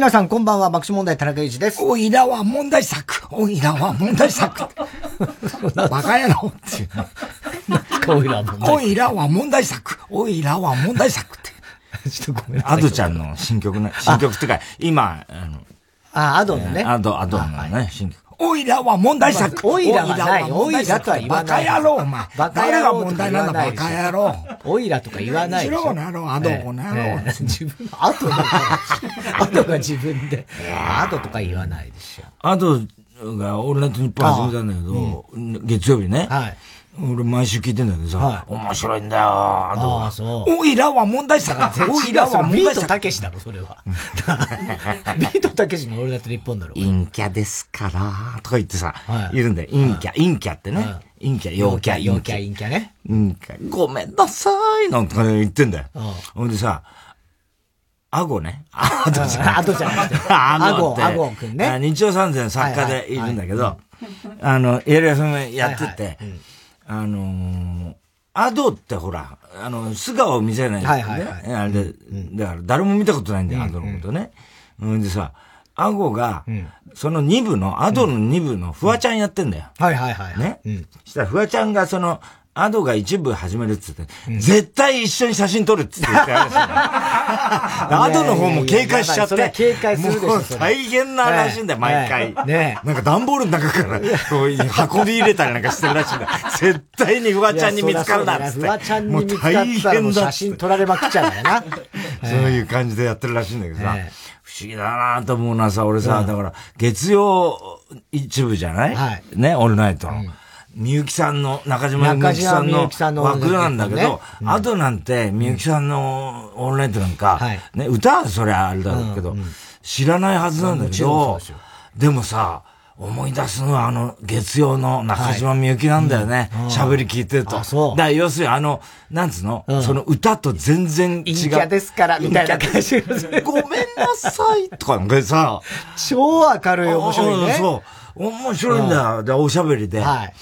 も皆さん、こんばんは、爆笑問題田中裕二です。おいらは問題作。おいらは問題作。バカ野郎っていう。おいらは問題作。おいらは問題作。おいらは問題作って。ちょっとごめんなさい。アドちゃんの新曲ね。新曲ってか、今、あの、あ、アドのね。アド、アドのね、新曲。おいらは問題作。おいらはない。おいらとは言わない。バカ野郎、お前。バカ野郎。問題なんだ、バカ野郎。おいらとか言わないでしょ。この野郎、アド、この野郎。自分、アドが、アドが自分で。アドとか言わないでしょ。アドがオールナイトニッポン始めたんだけど、月曜日ね。はい。俺毎週聞いてんだけどさ、はい、面白いんだよ、ああ、そう。おいらは問題作だ。おいらは問題作。ビートたけしだろ、それは。ビートたけしの俺だって日本だろ。陰キャですから、とか言ってさ、はい、いるんだよ。陰キャ、陰キャってね。陰キャ、陽キャ、陽キャ、陰キャね。陰キャ、ごめんなさい、なんとか言ってんだよ。ほんでさ、アゴね。アドじゃん。アドじゃなく て。アゴ、アゴくんね。日曜三千作家でいるんだけど、あの、エリアさんやってて、あのー、アドってほら、あの、素顔を見せないんだよね。はいはいはい、あれで、うん、だから誰も見たことないんだよ、アドのことね。うん、でさ、アゴが、うん、その2部の、アドの2部のフワちゃんやってんだよ。はいはいはい。ね。うん、したらフワちゃんがその、アドが一部始めるっつって、うん、絶対一緒に写真撮るっつって言って アドの方も警戒しちゃって。警戒するでしょ。もう大変ならしいんだよ、毎回。ねなんか段ボールの中から、こう運び入れたりなんかしてるらしいんだよ。絶対にフワちゃんに見つかるなっつって。フワちゃんに見つかったら写真撮られまくっちゃうんだよな。そういう感じでやってるらしいんだけどさ。不思議だなと思うのはさ、俺さ、だから、月曜一部じゃない？ね、オールナイトの。みゆきさんの、中島みゆきさんの枠なんだけど、あとなんて、みゆきさんのオンライトなんか、ね、歌はそりゃあれだろうけど、知らないはずなんだけど、でもさ、思い出すのはあの、月曜の中島みゆきなんだよね。喋、り聞いてると。だから要するにあの、なんつうの、その歌と全然違う。陰キャですから、みたいな感じ。ごめんなさいとか、さ、超明るい面白いね。そう。面白いんだよ。で、おしゃべりで。はい。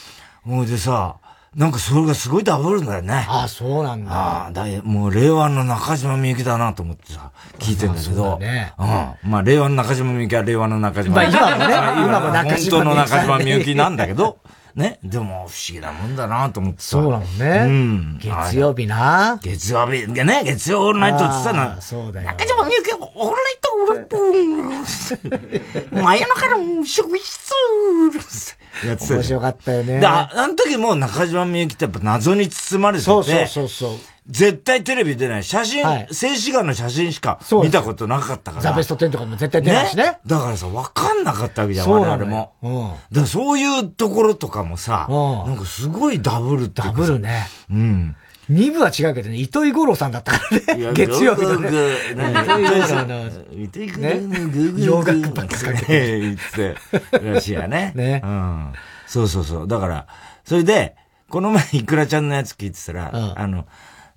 もうでさ、なんかそれがすごいダブルんだよね。ああ、そうなんだ。ああ、だもう令和の中島みゆきだなと思ってさ、聞いてんだけど。ね、うん。まあ令和の中島みゆきは令和の中島みゆき。まあ今もね、今も中島みゆき。本当の中島みゆきなんだけど、ね。でも不思議なもんだなと思ってさ。そうなのね。うん。月曜日な。月曜日、ね、月曜オールナイトって言ったな。そうだよ。中島みゆき、オールナイト、オールナイト、真夜中の職質。やってた。面白かったよね。あ、あの時も中島みゆきってやっぱ謎に包まれてて。そうそうそうそう。絶対テレビ出ない。写真、はい、静止画の写真しか見たことなかったから。ザベスト10とかも絶対出ないしね。ねだからさ、わかんなかったわけじゃん、我々も。うん。だからそういうところとかもさ、うん、なんかすごごいダブルってダブルね。うん。二部は違うけどね、糸井五郎さんだったからね。月曜日のね。糸井五郎の。糸井五郎の洋楽ばっかり。言ってらしいや ね。ね。うん。そうそうそう。だから、それで、この前、いくらちゃんのやつ聞いてたら、うん、あの、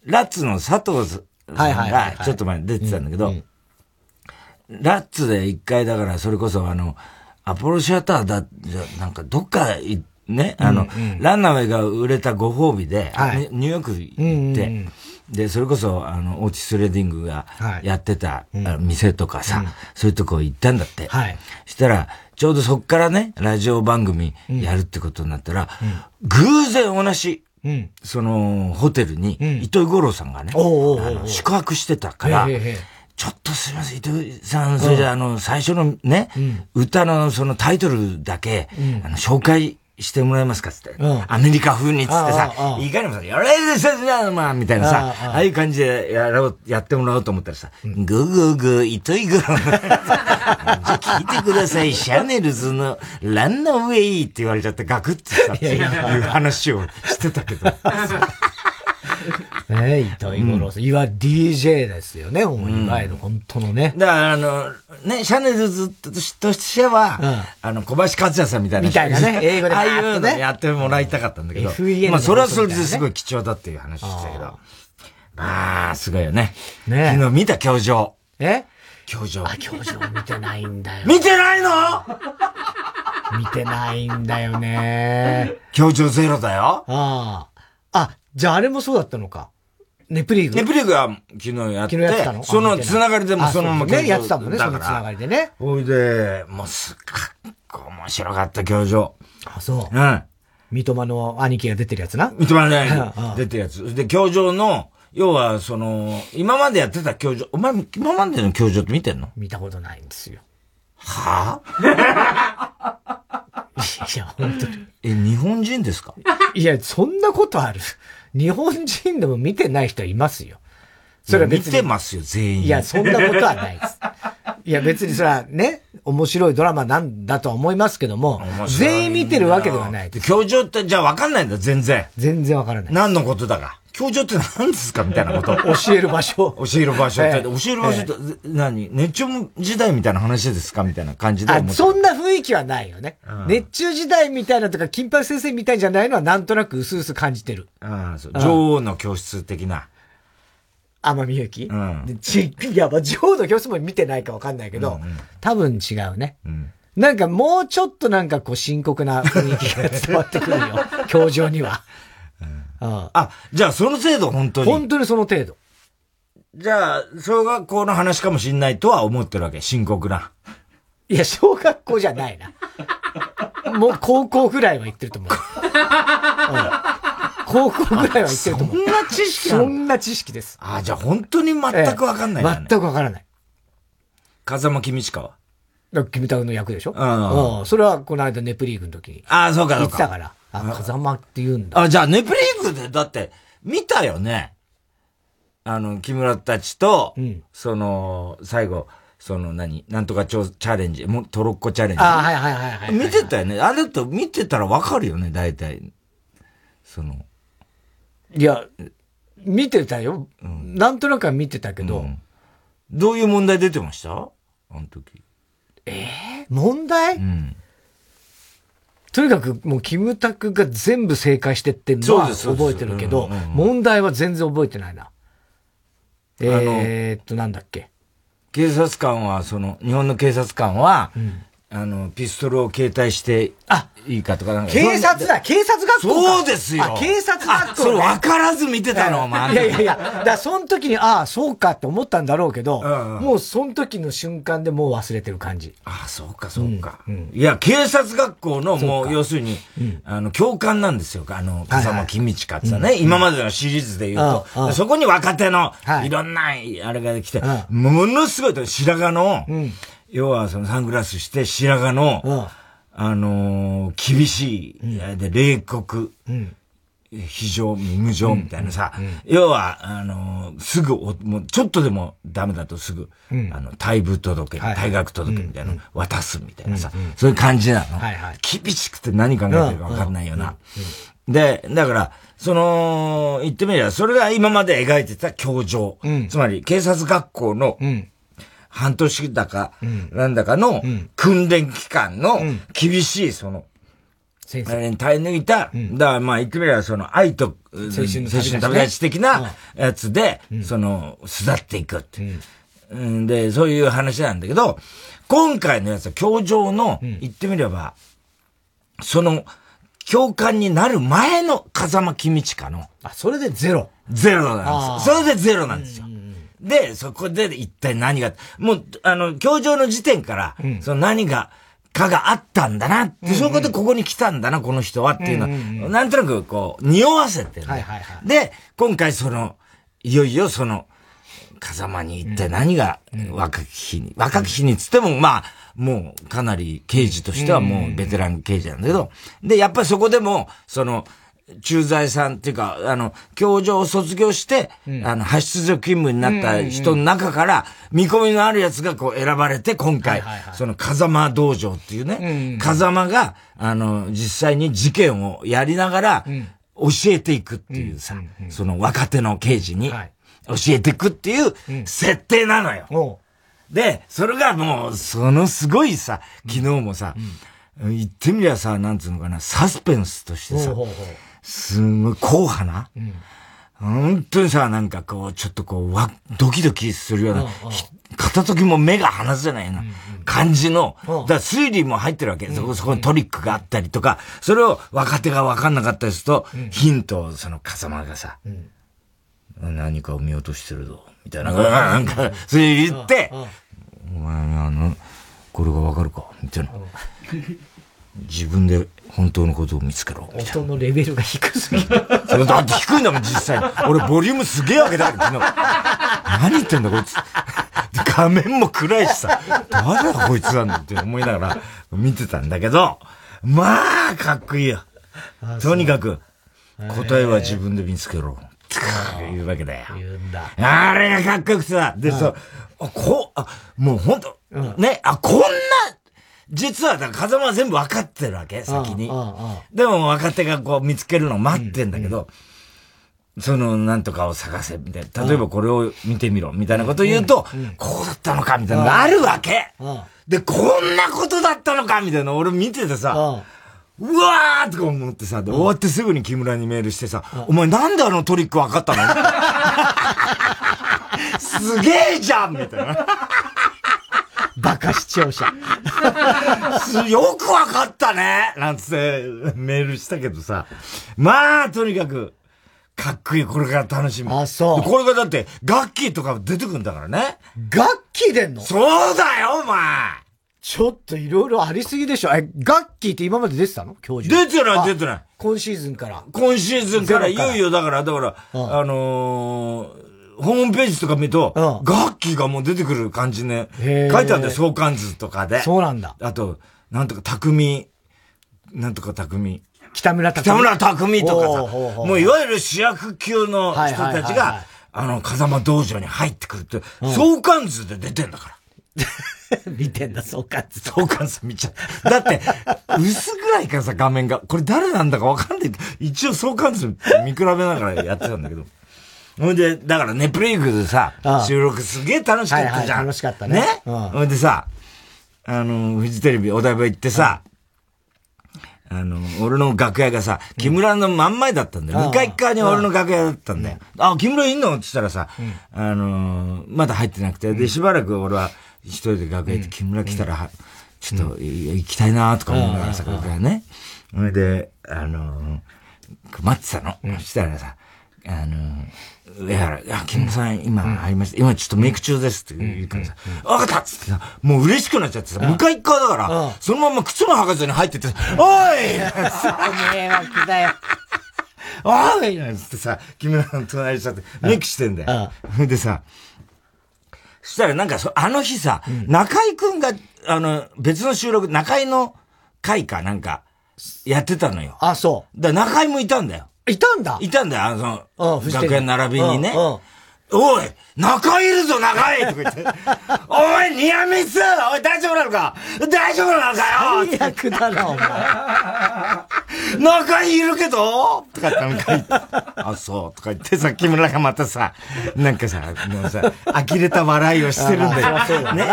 ラッツの佐藤さんが、ちょっと前に出てたんだけど、ラッツで一回だから、それこそあの、アポロシアターだ、じゃ、なんかどっかね、あの、うん。うん、ランナーウェイが売れたご褒美で、はい、ニューヨーク行って、うんうんうん。で、それこそ、あの、オーティス・レディングがやってた、はい、店とかさ、うん、そういうとこ行ったんだって。はい。したら、ちょうどそっからね、ラジオ番組やるってことになったら、うん、偶然同じ、うん、その、ホテルに、糸井五郎さんがね、宿泊してたから、ちょっとすみません、糸井さん、それじゃあ、の、最初のね、歌のそのタイトルだけ、あの、紹介してもらえますかっつって。うん、アメリカ風にっつってさ、いかにもさ、やれですよ、まあ、みたいなさ、ああいう感じでやろう、やってもらおうと思ったらさ、グーグーグー、糸井グロじゃあ聞いてください、シャネルズのランナーウェイって言われちゃってガクってさ、っていう話をしてたけど。ね糸井五郎さん。いわ DJ ですよね、いわゆる本当のね。だからあの、ね、シャネルズとしては、あの、小林和也さんみたいな。みたいなね、英語で。ああいうのやってもらいたかったんだけど。まあ、それはそれですごい貴重だっていう話したけど。ああ、すごいよね。ね昨日見た教場。え？教場。あ、教場見てないんだよ。見てないの？見てないんだよね。教場ゼロだよ。ああ。あ、じゃああれもそうだったのか。ネプリーグ？ネプリーグは昨日やって、昨日やってたの？そのつながりでもそのままね、やってたもんね、そのつながりでね。ほいで、もうすっごい面白かった、教場。あ、そう。うん。三笘の兄貴が出てるやつな。三笘の兄貴 出てるやつ。で、教場の、要は、その、今までやってた教場、お前、今までの教場って見てんの？見たことないんですよ。はぁ、あ、いや、本当に。え、日本人ですか？いや、そんなことある。日本人でも見てない人いますよ。それは別に。見てますよ、全員。いや、そんなことはないです。いや、別にそれはね、面白いドラマなんだとは思いますけども、全員見てるわけではない。教場ってじゃあ分かんないんだ、全然。全然分からない。何のことだか。教場って何ですかみたいなこと。教える場所。教える場所って、教える場所って何？熱中時代みたいな話ですかみたいな感じであ、そんな雰囲気はないよね。熱中時代みたいなとか、金八先生みたいじゃないのはなんとなく薄々感じてる。ああ、そう。女王の教室的な。天海祐希？うん。ち、いや、まあ、女王の教室も見てないかわかんないけど、多分違うね。うん。なんかもうちょっとなんかこう深刻な雰囲気が伝わってくるよ。教場には。あ、じゃあその程度本当に。本当にその程度。じゃあ、小学校の話かもしんないとは思ってるわけ、深刻な。いや、小学校じゃないな。もう高校ぐらいは行ってると思う。うん、高校ぐらいは行ってると思う。そんな知識そんな知識です。あ、じゃあ本当に全くわかんない、ね、全くわからない。風間公親は？キムタクの役でしょ？うん。それはこの間ネプリーグの時に。ああ、そうか、そうか。言ってたから。あ、風間って言うんだ。あ、じゃあ、ネプリーグで、だって、見たよね。あの、木村たちと、うん、その、最後、その何、なんとかチャレンジ、もトロッコチャレンジ。あはいはいはいはい、見てたよね。あれと見てたらわかるよね、大体。その。いや、見てたよ。うん、なんとなくは見てたけど、うん、どういう問題出てました？あの時。ええー、問題？うん。とにかくもうキムタクが全部正解してってんのは覚えてるけど、問題は全然覚えてないな。えー、っと、なんだっけ？警察官は、その、日本の警察官は、うん、あの、ピストルを携帯して、あいいかとかなんか。警察だ警察学校そうですよ。警察学校、ね、それ分からず見てたの、お前。いやいやいや、だからその時に、ああ、そうかって思ったんだろうけど、うんうん、もうその時の瞬間でもう忘れてる感じ。ああ、そうか、そうか、うんうん。いや、警察学校の、もう、要するに、うん、あの、教官なんですよ。あの、風間公親ってさね、今までのシリーズで言うと、そこに若手の、い。ろんな、あれが来て、ものすごい、白髪の、うん要はそのサングラスして白髪の、うん、あのー、厳しい、うん、で、冷酷、うん、非常、無常みたいなさ、うん。うん、要は、あのー、すぐもうちょっとでもダメだとすぐ、あの、退部届、はい、退学届みたいなの渡すみたいなさ、そういう感じなの、はいはい。厳しくて何考えてるか分かんないよな。で、だから、その、言ってみれば、それが今まで描いてた教場。つまり、警察学校の、半年だか、なんだかの訓練期間の厳しい、その、先生。耐え抜いた、だからまあ言ってみればその愛と、青春の旅立ち的なやつで、その、巣立っていくって。うん、で、そういう話なんだけど、今回のやつは教場の、言ってみれば、その、教官になる前の風間公親の。あ、それでゼロ。ゼロなんですよ。それでゼロなんですよ。で、そこで一体何が、もう、あの、教場の時点から、うん、その何が、かがあったんだなって、うんうん、そういうことでここに来たんだな、この人はっていうのは、うんうんうん、なんとなくこう、匂わせてる、はいはいはい。で、今回その、いよいよその、風間に行って何が若き日に、若き日につっても、まあ、もうかなり刑事としてはもうベテラン刑事なんだけど、で、やっぱりそこでも、その、駐在さんっていうか、あの、教場を卒業して、うん、あの、派出所勤務になった人の中から、見込みのあるやつがこう選ばれて、今回、その風間道場っていうね、風間が、あの、実際に事件をやりながら、教えていくっていうさ、その若手の刑事に、教えていくっていう設定なのよ。で、それがもう、そのすごいさ、昨日もさ、言ってみりゃさ、なんつうのかな、サスペンスとしてさ、すんごい硬派な、うん、本当にさ、なんかこう、ちょっとこう、わ、ドキドキするような、片時も目が離せないような感じの、だから推理も入ってるわけ。そこ、そこにトリックがあったりとか、それを若手が分かんなかったりすると、ヒントをその風間がさ、何かを見落としてるぞ。みたいな、なんか、それ言って、お前、あの、これがわかるかみたいな。自分で本当のことを見つけろ。音のレベルが低すぎる。それだって低いんだもん、実際に。俺、ボリュームすげえ上げた昨日。何言ってんだ、こいつ。画面も暗いしさ、誰だこいつなんだって思いながら見てたんだけど、まあ、かっこいいよ。とにかく、答えは自分で見つけろ。言うわけだよ。言うんだ。あれがかっこよくてさ、でさ、あ、こう、あ、もうほんと、ね、あ、こんな、実は、だから風間は全部分かってるわけ、先に。でも若手がこう見つけるのを待ってんだけど、その、なんとかを探せ、みたいな。例えばこれを見てみろ、みたいなことを言うと、こうだったのか、みたいなのがあるわけ。で、こんなことだったのか、みたいな俺見ててさ、うわーとか思ってさ、で、終わってすぐに木村にメールしてさ、お前なんであのトリック分かったの？すげえじゃんみたいな。バカ視聴者。よく分かったねなんつってメールしたけどさ。まあ、とにかく、かっこいい。これから楽しみ。あ、そう。これがだって、楽器とか出てくんだからね。楽器出んの？そうだよ、お前ちょっといろいろありすぎでしょ。え、ガッキーって今まで出てたの？教授。出てない、出てない。今シーズンから。今シーズンからいよいよだから、だから、あのー、ホームページとか見ると、ガッキーがもう出てくる感じね。書いてあるんだよ、相関図とかで。そうなんだ。あと、なんとか匠、なんとか匠。北村匠。北村匠とかさ、もういわゆる主役級の人たちが、あの、風間道場に入ってくるって、相関図で出てんだから。見てんだ、相関図。相関図見ちゃう。だって、薄暗いからさ、画面が。これ誰なんだかわかんない一応相関図見比べながらやってたんだけど。ほんで、だからネプリーグでさ、収録すげえ楽しかったじゃん。楽しかったね。ね。ほんでさ、あの、フジテレビお台場行ってさ、あの、俺の楽屋がさ、木村の真ん前だったんだよ。向かい側に俺の楽屋だったんだよ。あ、木村いんの？って言ったらさ、あの、まだ入ってなくて、で、しばらく俺は一人で楽屋行って木村来たら、ちょっと行きたいなとか思いながらさ、楽屋ね。それで、あの、待ってたの。そしたらさ、あの、上原、いや、木村さん、今入りました。今ちょっとメイク中ですって言うからさ、わかったっつってさ、もう嬉しくなっちゃってさ、向かい側だから、そのまま靴も履かずに入ってって、おい迷惑だよ。おいなんつってさ、木村さん隣にしちゃって、メイクしてんだよ。でさ、そしたらなんかあの日さ、中井くんが、あの、別の収録、中井の会かなんか、やってたのよ。あ、そう。だ中井もいたんだよ。いたんだ。いたんだよ、あの、学園並びにね。おい中いるぞ、中いとか言って。おい、ニアミスおい、大丈夫なのか？大丈夫なのかよ？最悪だな、お前。中いるけど？とかってなんか言って。あ、そう。とか言ってさ、木村がまたさ、なんかさ、もうさ、呆れた笑いをしてるんだよ。そうだね？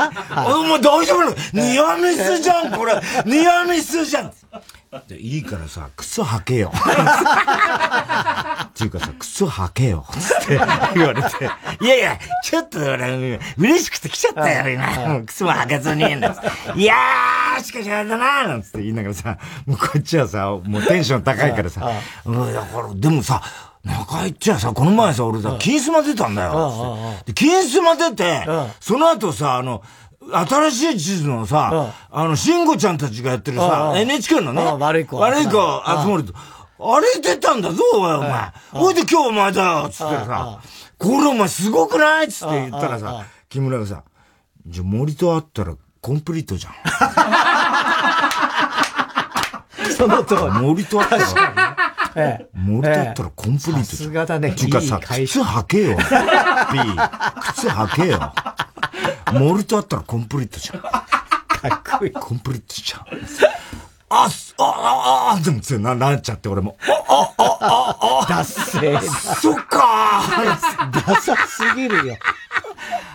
おい、もう大丈夫なの？ニアミスじゃん、これ。ニアミスじゃん。で、いいからさ、靴履けよ。っていうかさ、靴履けよ。つって言われて。いやいや、ちょっと俺、嬉しくて来ちゃったよ、今。靴も履けずに。いやー、しかしあれだななんつって。言いながらさ、もうこっちはさ、もうテンション高いからさ、だから、でもさ、中井っちゃさ、この前さ、俺さ、金スマ出たんだよ。で、金スマ出て、その後さ、あの、新しい地図のさ、あの、慎吾ちゃんたちがやってるさ、NHK のね、悪い子。悪い子集まると、あれ出たんだぞ、お前。ほいで今日お前だよ、つってさ、これお前すごくない？つって言ったらさ、木村がさ、じゃ森と会ったらコンプリートじゃん。その通り。森と会ったら？森と会ったらコンプリートじゃん。さすがだね。ていうかさ、靴履けよ。B。靴履けよ。モルトあったらコンプリートじゃん。かっこいい。コンプリートじゃん。あ、あ、あ、あ、でもな、なっちゃって俺も。あ、あ、あ、あ、ダッセーそっかダサすぎるよ。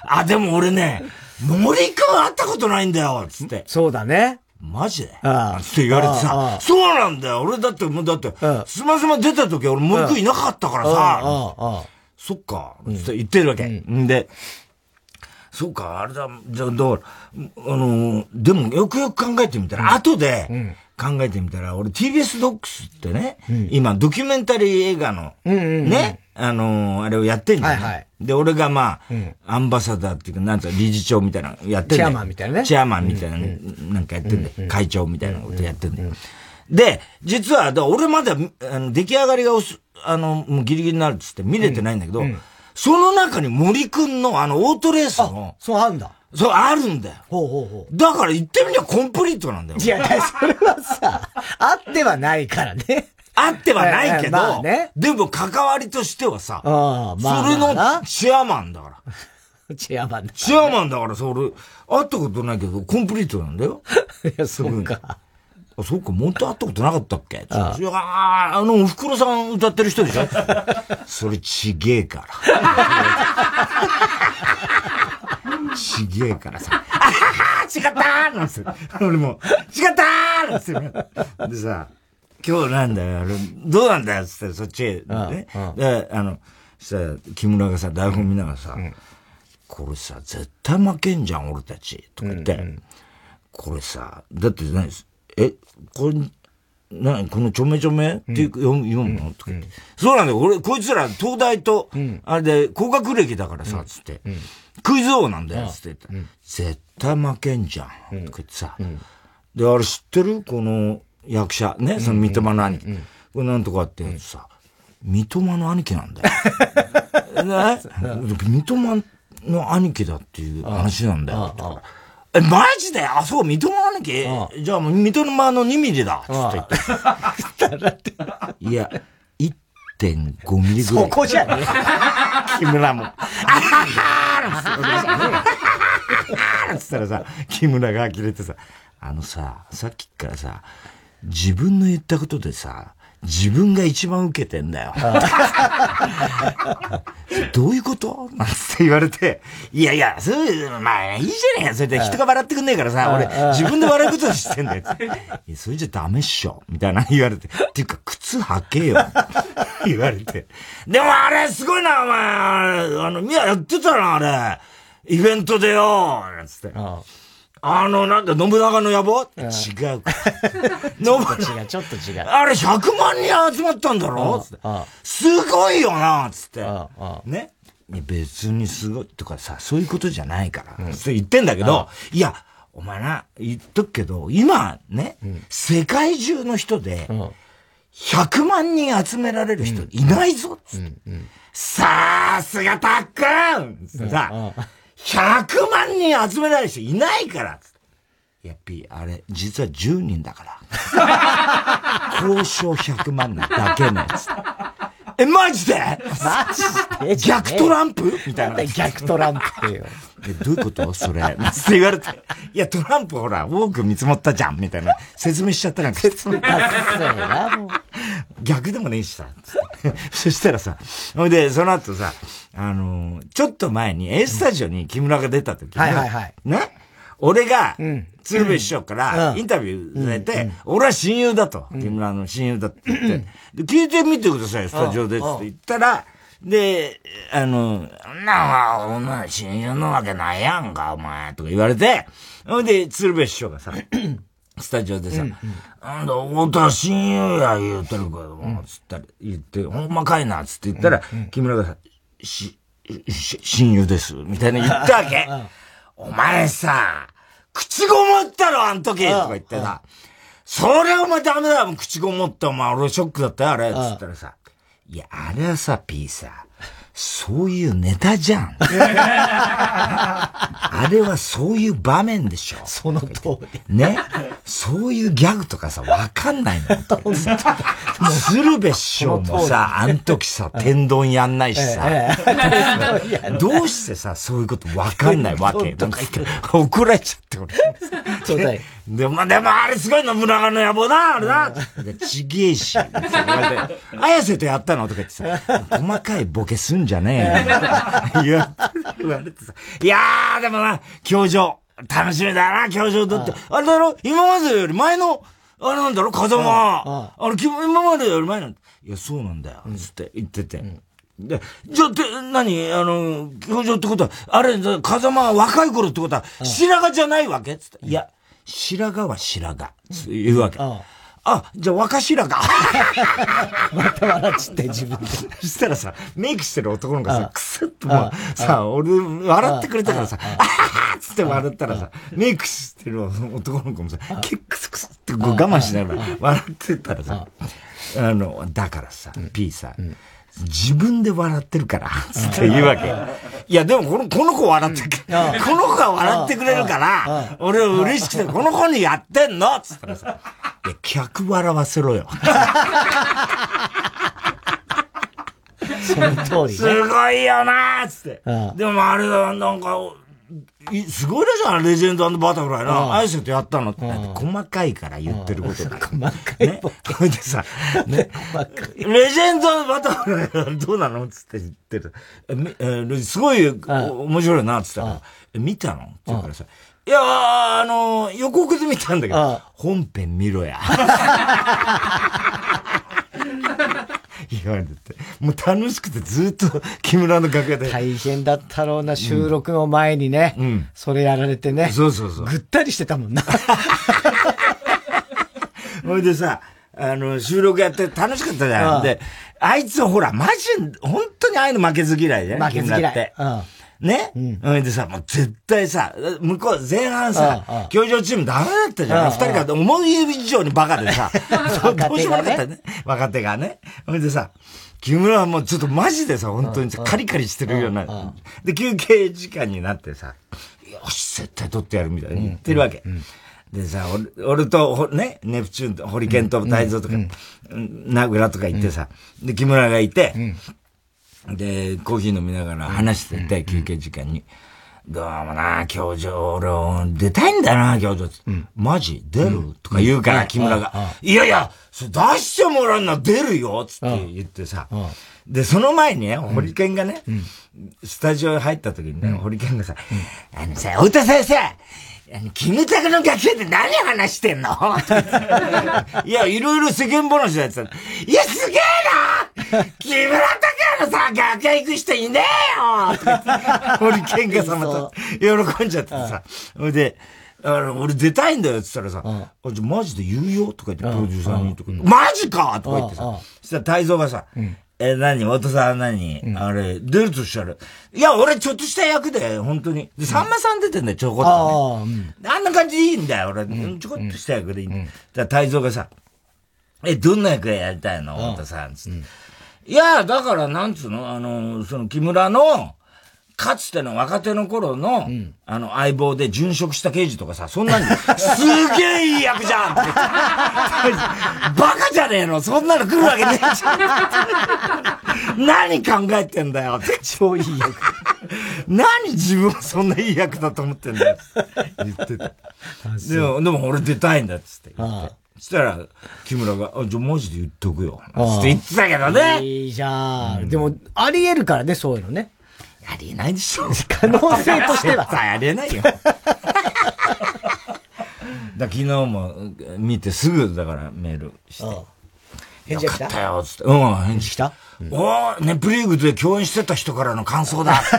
あ、でも俺ね、森くん会ったことないんだよ、つって。そうだね。マジでああ。って言われてさ、そうなんだよ。俺だって、もうだって、すますま出た時俺森くんいなかったからさ、そっか、って言ってるわけ。ん。で、そうか、あれだ、じゃあ、だから、あの、でもよくよく考えてみたら、うん、後で考えてみたら、俺 TBS ドックスってね、うん、今ドキュメンタリー映画の、ね、あのー、あれをやってんじゃん。はいはい。で、俺がまあ、うん、アンバサダーっていうか、なんと理事長みたいなのやってんだチェアマンみたいなね。チェアマンみたいな、なんかやってんだよ。会長みたいなことやってんだよ。で、実は、俺まだ、あの、出来上がりがあの、もうギリギリになるっつって見れてないんだけど、その中に森くんのあの、オートレースの、そうあるんだ。そう、あるんだよ。ほうほうほう。だから言ってみりゃコンプリートなんだよ。いや、それはさ、あってはないからね。あってはないけど、まあね、でも関わりとしてはさ、あまあ、それのチェアマンだから。チェアマンだ、ね。チェアマンだからさ、俺、会ったことないけど、コンプリートなんだよ。いや、そうか。あ、そうか、もっと会ったことなかったっけ？あああの、おふくろさん歌ってる人でしょ？それちげえから。ちげえからさ、あはは違ったーなんつって。俺も、違ったーなんつって。でさ、今日なんだよ、あれ、どうなんだよつってそっちへ、ね。で、あの、したら、木村がさ、台本見ながらさ、これさ、絶対負けんじゃん、俺たち。とか言って、これさ、だって何え、これ、なこのちょめちょめっていう、読む、読むの？とか言って。そうなんだよ。俺、こいつら、東大と、あれで、高学歴だからさ、つって。クイズ王なんだよ、つって。絶対負けんじゃん。とか言ってさ。で、あれ知ってる？この役者。ね、その三笘の兄貴。これなんとかってさ、三笘の兄貴なんだよ。ね？三笘の兄貴だっていう話なんだよ。え、マジで？あ、そう、三笘兄貴？じゃあもう三笘の2ミリだ。つって言っ て。いや、1.5ミリぐらい。そこじゃねえ。木村も。あははーつったらさ、木村が呆れてさ、あのさ、さっきからさ、自分の言ったことでさ、自分が一番受けてんだよ。どういうこと？なんて言われて、いやいや、そういう、まあいいじゃねえか。それで人が笑ってくんねえからさ、俺自分で笑うことにしてんだよ。いや、それじゃダメっしょ。みたいな言われて。っていうか、靴履けよ。言われて。でもあれ、すごいな、お前。あの、みややってたな、あれ。イベントでよ。なんつって。あの、なんだ、信長の野望、違うか。信長。ちょっと違う。あれ100万人集まったんだろ？つって。すごいよなつって。ね？別にすごいとかさ、そういうことじゃないから。うん、そう言ってんだけど、いや、お前な、言っとくけど、今ね、うん、世界中の人で、100万人集められる人いないぞつって。さすがたっくんつってさ、100万人集められる人いないからいや、P、あれ、実は10人だから。交渉100万人だけのやつ。え、マジで？マジで？逆トランプ？みたいな。逆トランプってよ。え、どういうこと？それ。って言われて。いや、トランプほら、多く見積もったじゃんみたいな。説明しちゃったなんか。説明な、もう。逆でもねえしさ。そしたらさ、ほいで、その後さ、あのー、ちょっと前に A スタジオに木村が出た時に、はいはいはい。ね？俺が、鶴瓶師匠からインタビューされて、俺は親友だと。木村の親友だって言って、で、聞いてみてください、スタジオでって言ったら、で、あの、なあ、お前親友のわけないやんか、お前、とか言われて、ほいで、鶴瓶師匠がさ、スタジオでさ、なんだ、太田親友や言うてるけども、つったら、言って、ほんまかいな、つって言ったら、木村がさ、し、し、親友です、みたいな言ったわけ。お前さ、口ごもったろ、あん時とか言ってさ、それお前ダメだよ、口ごもった、お前、俺ショックだったよ、あれ、つったらさ、いや、あれはさ、P さ、そういうネタじゃん。あれはそういう場面でしょ。その通り。ね。そういうギャグとかさ、わかんないの。鶴瓶師匠もさ、あん時さ、天丼やんないしさ。どうしてさ、そういうことわかんないわけ怒られちゃって俺。そうだよ。でも、でもあれすごいの、村上の野望だ、あれだ。ちげえし。綾瀬とやったのとか言ってさ、細かいボケすんじゃねえよ。言われてさ。いやー、でもな、教場。楽しみだな、教場だって。あれだろ？今までより前の、あれなんだろ？風間。あれ、今までより前なんだ。いや、そうなんだよ。つって言ってて。で、じゃ、って、何？あの、教場ってことは、あれ、風間は若い頃ってことは、白髪じゃないわけ？つって。いや、白髪は白髪。言うわけ。あ、じゃあ若白か。また笑っちって自分で。そ したらさ、メイクしてる男の子がさ、くすっともう、さ、俺、笑ってくれたからさ、あはつって笑ったらさ、メイクしてる男の子もさ、結構クスクスって我慢しながら笑ってたらさ、あの、だからさ、P さ、自分で笑ってるから、つって言うわけ。いや、でもこの、この子笑ってくれ、この子が笑ってくれるから、俺は嬉しくて、この子にやってんの？つったらさ、いや、客笑わせろよ。その通り、ね、すごいよなーつって。でもあれだ、なんか、すごいでしょ、レジェンドバタフライな。あいせとやったのって。細かいから言ってることだ。細かい。ね。ほいでさ、ね。レジェンドバタフライはどうなのつって言ってる。え、すごい面白いな、つったら。見たのって言うからさ。いやあの、予告で見たんだけど、本編見ろや。言われてて。もう楽しくてずっと木村の楽屋で。大変だったろうな、収録の前にね。うん。それやられてね。そうそうそう。ぐったりしてたもんな。ほいでさ、あの、収録やって楽しかったじゃん。で、あいつほら、マジ、本当にああいうの負けず嫌いじゃん。負けず嫌い。うん。ね、うん、でさ、もう絶対さ、向こう前半さ、教場チームダメだったじゃん。二人が思い以上にバカでさ、どうしようもなかったね。若手がね。ほいでさ、木村はもうちょっとマジでさ、本当にカリカリしてるような。で、休憩時間になってさ、よし、絶対取ってやるみたいに言ってるわけ。でさ、俺俺と、ね、ネプチューンと、ホリケンと大蔵とか、名倉とか行ってさ、で、木村がいて、で、コーヒー飲みながら話してて、休憩時間に。どうもな、教場、俺、出たいんだな、教場。うん、マジ？出る、うん、とか言うから、木村が。いやいや、それ出してもらうな、出るよつって言ってさ。で、その前にね、ホリケンがね、スタジオ入った時にね、ホリケンがさ、あのさ、太田先生キムタクの楽屋で何話してんの？いや、いろいろ世間話だってた。いや、すげえな！木村拓哉のさ、楽屋行く人いねえよ！ホリケンがさ、また、喜んじゃってさ。ほいで、あの、俺出たいんだよって言ったらさ、あ、じゃマジで言うよ？とか言って、プロデューサーにとか、マジか！とか言ってさ、そしたら泰造がさ、え、何？太田さん何、うん、あれ、出るとしたら。いや、俺ちょっとした役で、本当に。で、さんまさん出てんだよ、ちょこっとね。あ,、ん、な感じでいいんだよ、俺。ちょこっとした役でいいんだ。じゃあ、太蔵がさ、え、どんな役やりたいの？太田さん、つって。いや、だから、なんつうの？あの、その、木村の、かつての若手の頃の、うん、あの、相棒で殉職した刑事とかさ、そんなに、すげえいい役じゃん バカじゃねえのそんなの来るわけねえじゃん 何考えてんだよ超いい役。何自分そんないい役だと思ってんだよ言ってた。でも、でも俺出たいんだっつって言って。そしたら、木村が、あ、じゃマジで言っとくよ。つって言ってたけどね。いいじゃん。でも、あり得るからね、そういうのね。ありえないでしょ。可能性としては。ありえないよ。だ昨日も見てすぐだからメールして。返事が来たよかった？よ、つって。うん、返事来た、うん、おー、ネプリーグで共演してた人からの感想だ。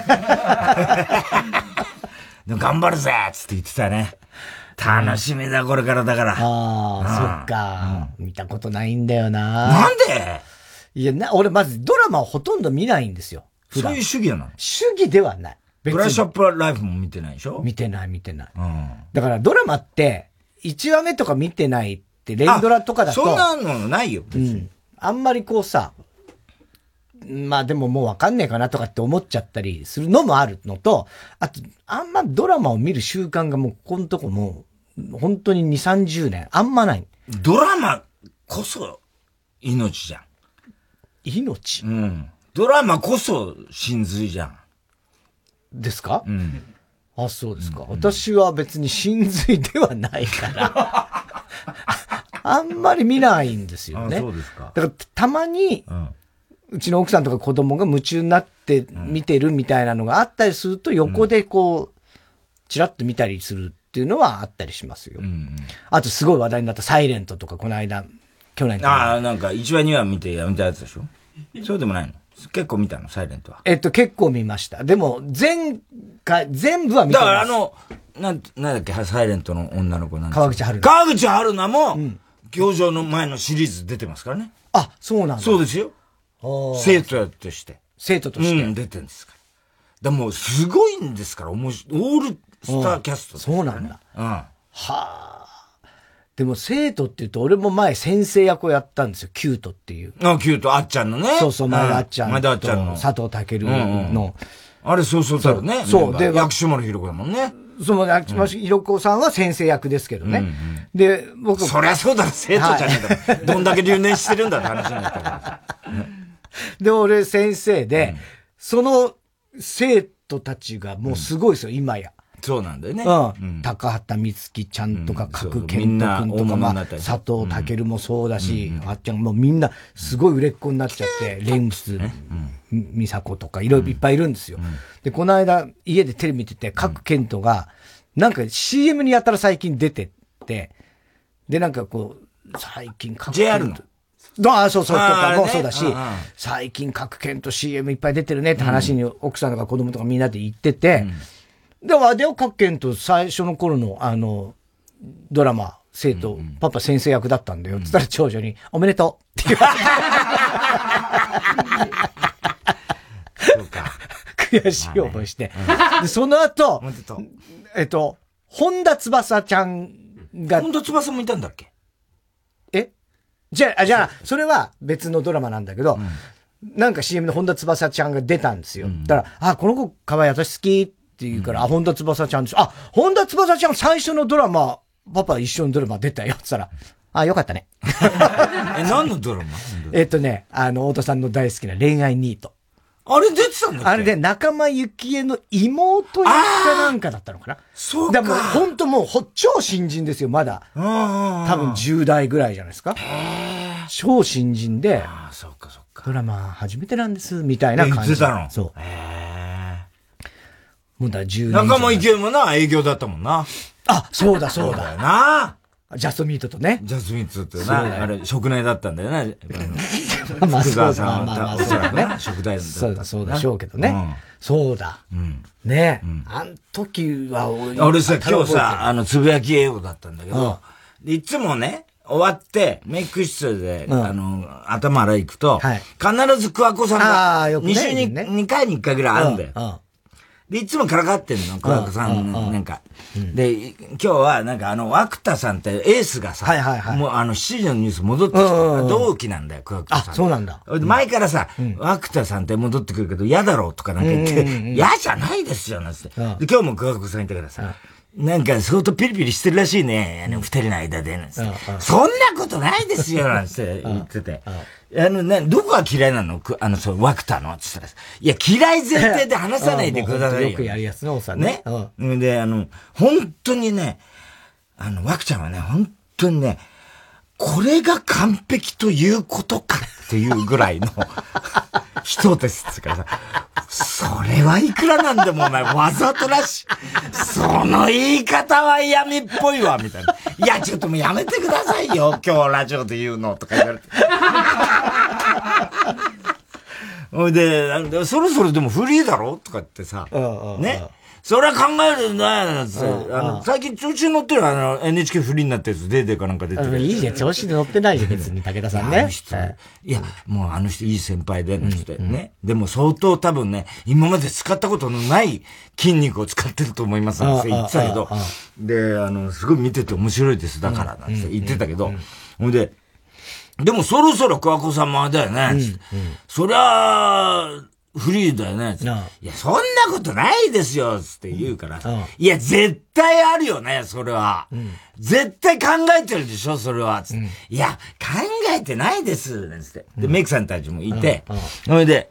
でも頑張るぜつって言ってたね。楽しみだ、これからだから。ああ、そっか、見たことないんだよな。なんで？いや、な、俺まずドラマをほとんど見ないんですよ。そういう主義なの主義ではない。ブラッシュアップライフも見てないでしょ？見てない見てない。うん。だからドラマって、1話目とか見てないって、連ドラとかだと。そんなのないよ、別に。うん。あんまりこうさ、まあでももうわかんねえかなとかって思っちゃったりするのもあるのと、あと、あんまドラマを見る習慣がもうここのとこもう、本当に2、30年、あんまない。ドラマこそ命じゃん。命？うん。ドラマこそ真髄じゃん。ですか？うん。あ、そうですか。うん、私は別に真髄ではないから。あんまり見ないんですよね。そうですか。だからたまに、うん、うちの奥さんとか子供が夢中になって見てるみたいなのがあったりすると、横でこう、チラッと見たりするっていうのはあったりしますよ。うんうん、あとすごい話題になったサイレントとか、この間、去年ああ、なんか1話2話見てやめたやつでしょ？そうでもないの？結構見たの？サイレントは。えっと、結構見ました。でも、全回、全部は見ただからあの、なん、なんだっけ、サイレントの女の子なん川口春奈。川口春奈も、うん、教場の前のシリーズ出てますからね。あ、そうなんだ。そうですよ。生徒として。生徒として。うん、出てるんですから。でも、すごいんですから、おもし、オールスターキャスト、ね、そうなんだ。うん。はあ。でも生徒って言うと、俺も前先生役をやったんですよ、キュートっていう。あ、キュート、あっちゃんのね。そうそう、前田あっちゃん。前田あっちゃんの。佐藤健の、あれ、そうそうだね。そう。で、薬師丸ひろ子だもんね。その、薬師丸ひろ子さんは先生役ですけどね。で、僕。そりゃそうだろ、生徒じゃねえか、はい。どんだけ留年してるんだって話になったから。で、俺先生で、うん、その生徒たちがもうすごいですよ、今や。そうなんだよね。うん。高畑充希ちゃんとか、角健人君とか、まあ、佐藤健もそうだし、あっちゃんもうみんなすごい売れっ子になっちゃって、レンス、美佐子とかいろいろいっぱいいるんですよ。で、この間家でテレビ見てて、角健人が、なんか CM にやったら最近出てって、で、なんかこう、最近角健 JR の？ああ、そうそう、とかもそうだし、最近各県と CM いっぱい出てるねって話に奥さんとか子供とかみんなで言ってて、で、和田を各県と最初の頃の、あの、ドラマ、生徒、うんうん、パパ先生役だったんだよ。つったら長女に、おめでとうって言われそうか。悔しい思いして。うん、で、その後、えっと、本田翼ちゃんが。本田翼もいたんだっけ？え？じゃあ、じゃあ、それは別のドラマなんだけど、うん、なんか CM の本田翼ちゃんが出たんですよ。うん、だから、あ、この子可愛い、私好きって言うから、うん、あ、本田翼ちゃんです。あ、本田翼ちゃん最初のドラマ、パパ一緒のドラマ出たよって言ったら、あ、よかったね。え、何のドラマ？えっとね、あの、太田さんの大好きな恋愛ニート。あれ出てたんだっけ？あれで仲間由紀恵の妹役かなんかだったのかなそうか。でも本当もう、超新人ですよ、まだ。多分10代ぐらいじゃないですか。超新人で、ああ、そうかそうか。ドラマ初めてなんです、みたいな感じ。言ってたの？そう。もうだ、10年。仲間池もな、営業だったもんな。あ、そうだそうだ。なジャストミートとね。ジャストミートってな、あれ、食内だったんだよね。まあ、福沢さんは、おそらくね、食代だった。そうだ、そうでしょうけどね。そうだ。ねえ。あん時は、俺さ、今日さ、あの、つぶやき英語だったんだけど、いつもね、終わって、メイク室で、あの、頭洗い行くと、必ず桑子さんが、2週に、2回に1回ぐらいあるんだよ。で、いつもからかってんの、桑子さん、なんか。で、今日は、なんかあの、枠田さんってエースがさ、はいはいはい、もうあの、7時のニュース戻ってきた。同期なんだよ、桑子さん。あ、そうなんだ。前からさ、枠田さんって戻ってくるけど、嫌だろうとかなんか言って、嫌じゃないですよ、なんつって。で、今日も桑子さんいたからさ、なんか相当ピリピリしてるらしいね、あの、二人の間で。そんなことないですよ、なんて言ってて。あの、ね、どこが嫌いなの？あの、そう、ワクタの？って言ったら、いや、嫌い前提で話さないでくださいよ。よくやるやつね、おさんね。ね。で、あの、本当にね、あの、ワクちゃんはね、本当にね、これが完璧ということかっていうぐらいの 人ですってからさ、それはいくらなんでもお前わざとらしい。その言い方は嫌味っぽいわ、みたいな。いや、ちょっともうやめてくださいよ、今日ラジオで言うの、とか言われて。ほいで、そろそろでもフリーだろ？とかってさ、ね？それは考えるんだよ、つって。あの、最近調子に乗ってるあの、NHK フリーになったやつ、デーデーかなんか出てる。いいじゃん、調子に乗ってないじゃん、別に、武田さんね。い。や、もうあの人いい先輩で、つって、ね。でも相当多分ね、今まで使ったことのない筋肉を使ってると思いますって言ってたけど、で、あの、すごい見てて面白いです、だから、なんて言ってたけど、ほんで、でもそろそろ桑子さんもあれだよね。そりゃ、フリーだよね。いや、そんなことないですよつって言うから。いや、絶対あるよね、それは。絶対考えてるでしょ、それは。いや、考えてないです。つって。で、メイクさんたちもいて、それで、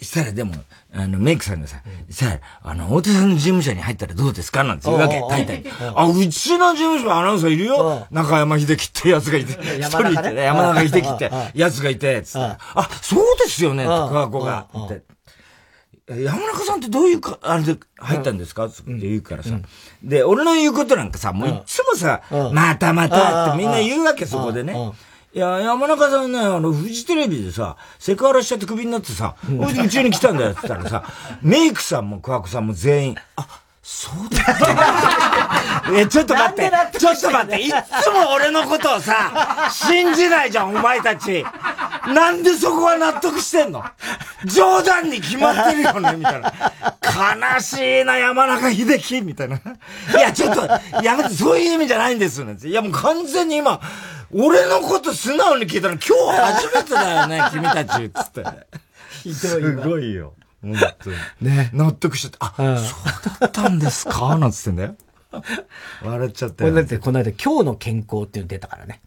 したらでも、あの、メイクさんがさ、さあ、あの、大手さんの事務所に入ったらどうですか？なんて言うわけ、大体。あ、うちの事務所アナウンサーいるよ。中山秀樹ってやつがいて、一人いてね、山中秀樹ってやつがいて、つって。あ、そうですよね、高子が。って。山中さんってどういうか、あれで入ったんですか？って言うからさ。で、俺の言うことなんかさ、もういつもさ、またまたってみんな言うわけ、そこでね。いや、山中さんね、あの、フジテレビでさ、セクハラしちゃってクビになってさ、ほいでうちに来たんだよ って言ったらさ、メイクさんも桑子さんも全員、あ、そうだった え、ちょっと待って、ちょっと待って、いつも俺のことをさ、信じないじゃん、お前たち。なんでそこは納得してんの？冗談に決まってるよね、みたいな。悲しいな、山中秀樹みたいな。いや、ちょっと、やめて、そういう意味じゃないんですよ、ね。いや、もう完全に今、俺のこと素直に聞いたら、今日初めてだよね、君たち、つって。ひどい。すごいよ。本当に。ね。納得しちゃって、あ、うん、そうだったんですか？なんつってんだよ。笑っちゃって。これだって、この間、今日の健康っていうの出たからね。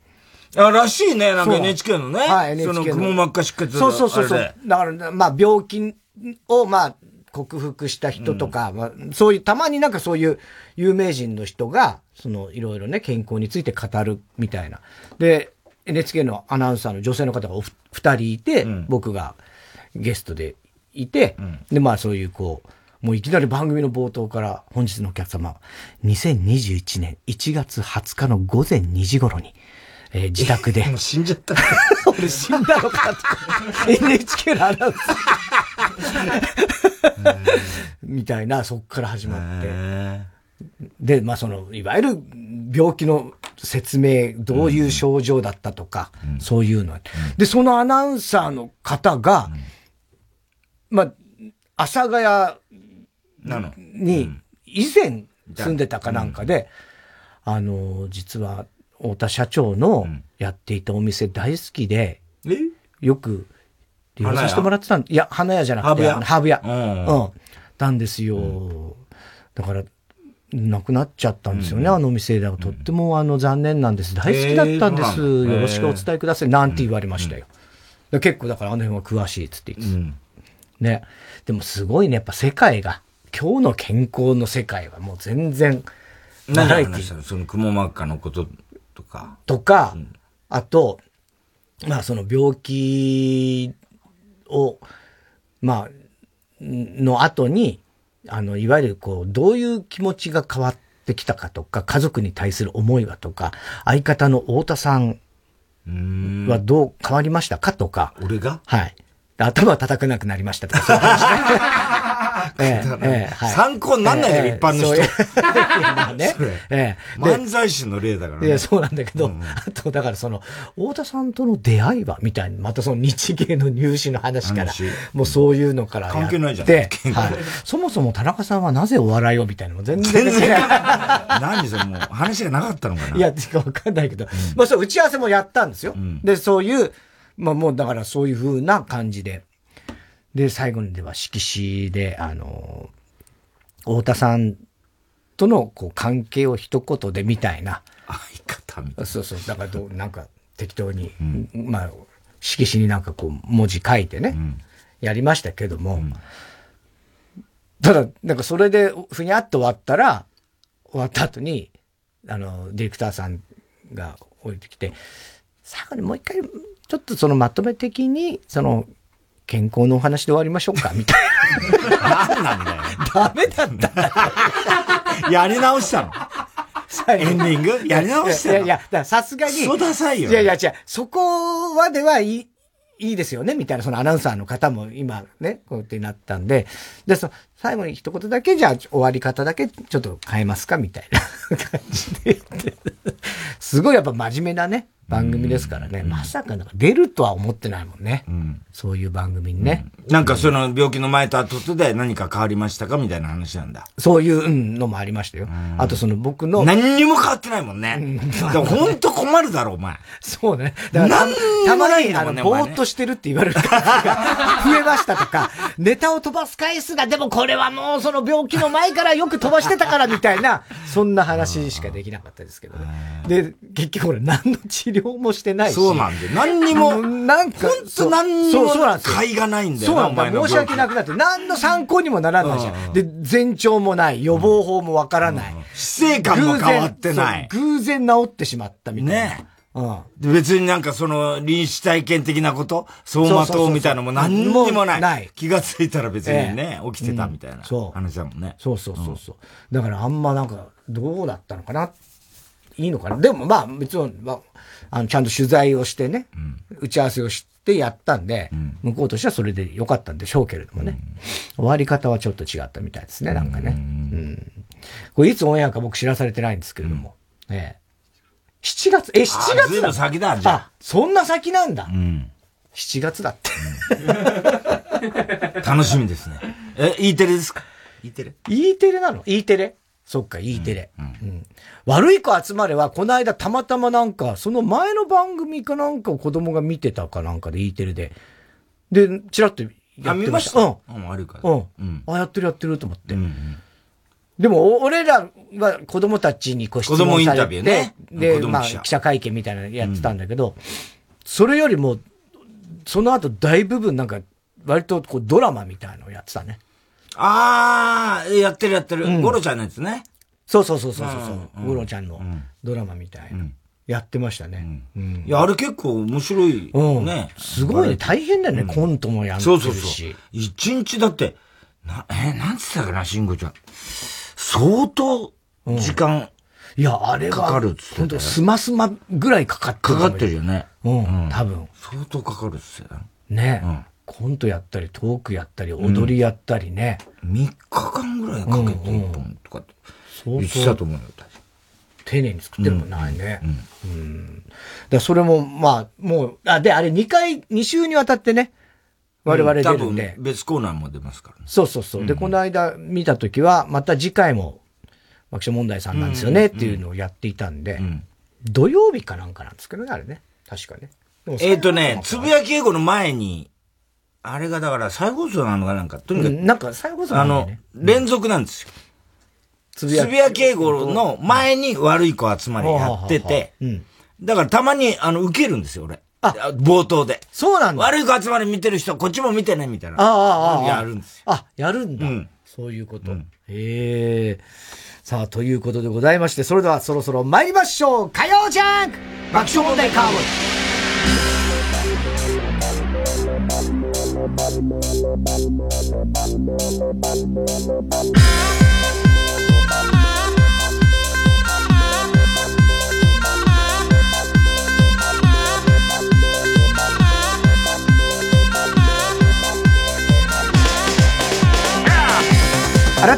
あ、らしいね、なんか NHK のね。はい、NHK の。その、くも膜下出血そうそうそうそう。だから、まあ、病気を、まあ、克服した人とか、うん、まあ、そういう、たまになんかそういう有名人の人が、その、いろいろね、健康について語るみたいな。で、NHK のアナウンサーの女性の方が二人いて、うん、僕がゲストでいて、うん、で、まあそういうこう、もういきなり番組の冒頭から本日のお客様、2021年1月20日の午前2時頃に、えー、自宅で。もう死んじゃった。俺死んだのかと。NHK のアナウンサー。みたいな、そっから始まって。で、まあその、いわゆる病気の説明、どういう症状だったとか、うん、そういうの、うん。で、そのアナウンサーの方が、うん。まあ、阿佐ヶ谷に以前住んでたかなんかで、あの、実は太田社長のやっていたお店大好きで、よく利用させてもらってたんいや、花屋じゃなくて、ハーブ屋。うん。うん。なんですよ。だから、なくなっちゃったんですよね、あのお店では。とってもあの残念なんです。大好きだったんです。よろしくお伝えください。なんて言われましたよ。結構だからあの辺は詳しいっつって言って。ね。でもすごいね、やっぱ世界が、今日の健康の世界はもう全然、何の話したのその雲真っ赤のこととか？とか、うん、あと、まあその病気を、まあ、の後に、あの、いわゆるこう、どういう気持ちが変わってきたかとか、家族に対する思いはとか、相方の太田さんはどう変わりましたかとか。俺が？はい。頭叩かなくなりましたとか、そういう話 ええ参考になんないよ、一般の人。まあね。ええ漫才師の例だからね。いや、そうなんだけど、あと、だからその、太田さんとの出会いは、みたいに、またその日芸の入試の話から、もうそういうのから関係ないじゃん。はい。そもそも田中さんはなぜお笑いをみたいなの全然。全然。何それもう、話がなかったのかな。いや、わかんないけど、まあそう、打ち合わせもやったんですよ。で、そういう、まあもうだからそういう風な感じで。で、最後にでは色紙で、あの、太田さんとのこう関係を一言でみたいな。相方みたいな。そうそう。だからどう、なんか適当に、うん、まあ、色紙になんかこう文字書いてね、うん、やりましたけども、うん、ただ、なんかそれでふにゃっと終わったら、終わった後に、あの、ディレクターさんが降りてきて、最後にもう一回ちょっとそのまとめ的に、その、健康のお話で終わりましょうか、みたいな。何なんだよ。ダメだった。やり直したの。エンディング？やり直したの？いやいや、さすがに。そうダサいよ。いやいや、違う。そこまではいい、いいですよね、みたいな、そのアナウンサーの方も今ね、こうやってなったんで、で、その、最後に一言だけ、じゃあ終わり方だけちょっと変えますか、みたいな感じで言って。すごいやっぱ真面目なね、番組ですからね。まさかなんか出るとは思ってないもんね。うん、そういう番組にね、うん、なんかその病気の前と後で何か変わりましたかみたいな話なんだ。そういうのもありましたよ。あとその僕の。何にも変わってないもんね。でも本当困るだろ、お前。そうね。だからたまに、あの、ぼーっとしてるって言われる方が増えましたとか、ネタを飛ばす回数が、でもこれはもうその病気の前からよく飛ばしてたからみたいな、そんな話しかできなかったですけどね。で、結局俺何の治療もしてないし。そうなんで。何にも、なんか、ほんと何にも、そうなんですよ。買いがないんだよそうなんだ。申し訳なくなって、何の参考にもならないじゃん。で、前兆もない、予防法もわからない。姿勢感も変わってない。偶然治ってしまったみたいな。ね。うん、別になんかその臨死体験的なこと走馬灯みたいなのも何にもない。ない。気がついたら別にね、えー、起きてたみたいな話だもんね。そうそうそうそう、うん、だからあんまなんかどうだったのかないいのかなでもまあ別に、まあ、あのちゃんと取材をしてね、うん、打ち合わせをしてやったんで、向こうとしてはそれで良かったんでしょうけれどもね。終わり方はちょっと違ったみたいですね、なんかね。うんこれいつオンエアか僕知らされてないんですけれども。うん、ええ。7月、え、7月だ先だ、じゃあ。そんな先なんだ。うん。7月だって。楽しみですね。え、E テレですか？E テレ ?E テレなの ?E テレ？そっか、E テレ、うんうん。悪い子集まれは、この間たまたまなんか、その前の番組かなんかを子供が見てたかなんかで E テレで。で、チラッとやってました。うん。あ、悪いから。うん。あ、やってるやってると思って。うんうんでも、俺らは子供たちにこう質問されて、子供インタビューね。で、まあ、記者会見みたいなのやってたんだけど、うん、それよりも、その後大部分なんか、割とこうドラマみたいのをやってたね。ああ、やってるやってる。うん、ゴロちゃんのやつね。そうそうそうそうそう、うん、ゴロちゃんのドラマみたいな。やってましたね。うん。いや、あれ結構面白い。うん。ね。すごいね。大変だよね、コントもやってるし。そうそうそう。一日だって、な、えなんつったかな、慎吾ちゃん。相当、時間、いや、あれは、かかるっつって、スマスマぐらいかかってる。かかってるよね。うん、多分。相当かかるっつってね。ね。コントやったり、トークやったり、踊りやったりね。うん、3日間ぐらいかけて一本とかって。言ってたと思うよ、丁寧に作ってるもんないね。うん。うん、だそれも、まあ、もう、あ、で、あれ2回、2週にわたってね、我々出るんで。別コーナーも出ますからね。そうそうそう。で、この間見たときは、また次回も、爆笑問題さんなんですよね、っていうのをやっていたんで、土曜日かなんかなんですけどね、あれね。確かね。えっ、とね、つぶやき英語の前に、あれがだから再放送なのかなんか、とにかく。なんか再放送あの、連続なんですよ。つぶやき英語の前に悪い子集まりやってて、だからたまに、あの、受けるんですよ、俺。あ、冒頭で。そうなんだ。悪い子集まり見てる人、こっちも見てね、みたいな。ああ、ああ。やるんですよ。あ、やるんだ。うん。そういうこと。うん、へえ。さあ、ということでございまして、それではそろそろ参りましょう火曜ジャンク爆笑問題カーボ改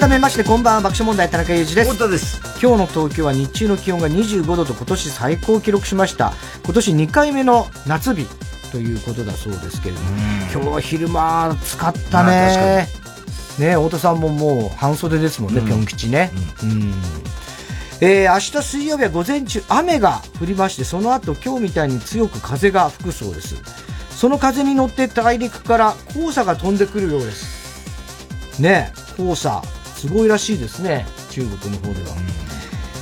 めましてこんばんは爆笑問題田中裕二です。太田です。今日の東京は日中の気温が25度と今年最高記録しました。今年2回目の夏日ということだそうですけれども。今日は昼間暑かったね。ね太田さんももう半袖ですもんね、ぴょん吉ね。うん、うん。えー、明日水曜日は午前中雨が降りましてその後今日みたいに強く風が吹くそうです。その風に乗って大陸から黄砂が飛んでくるようです。ね黄砂。すごいらしいですね、中国の方では。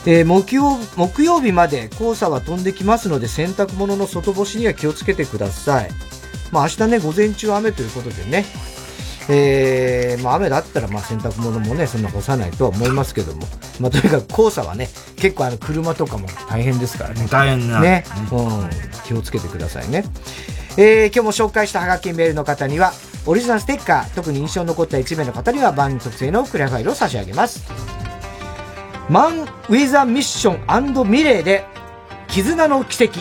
えー、木曜木曜日まで黄砂は飛んできますので洗濯物の外干しには気をつけてください。まあ明日ね、午前中雨ということでね、えー、まあ雨だったらまあ洗濯物もね、そんな干さないとは思いますけども、まあとにかく黄砂はね、結構あの車とかも大変ですからね。大変な。ね、うん、気をつけてくださいね。えー、今日も紹介したハガキメールの方には、オリジナルステッカー、特に印象に残った1名の方には番組特製のクリアファイルを差し上げます。マン・ウィザ・ミッションミレーで、絆の奇跡。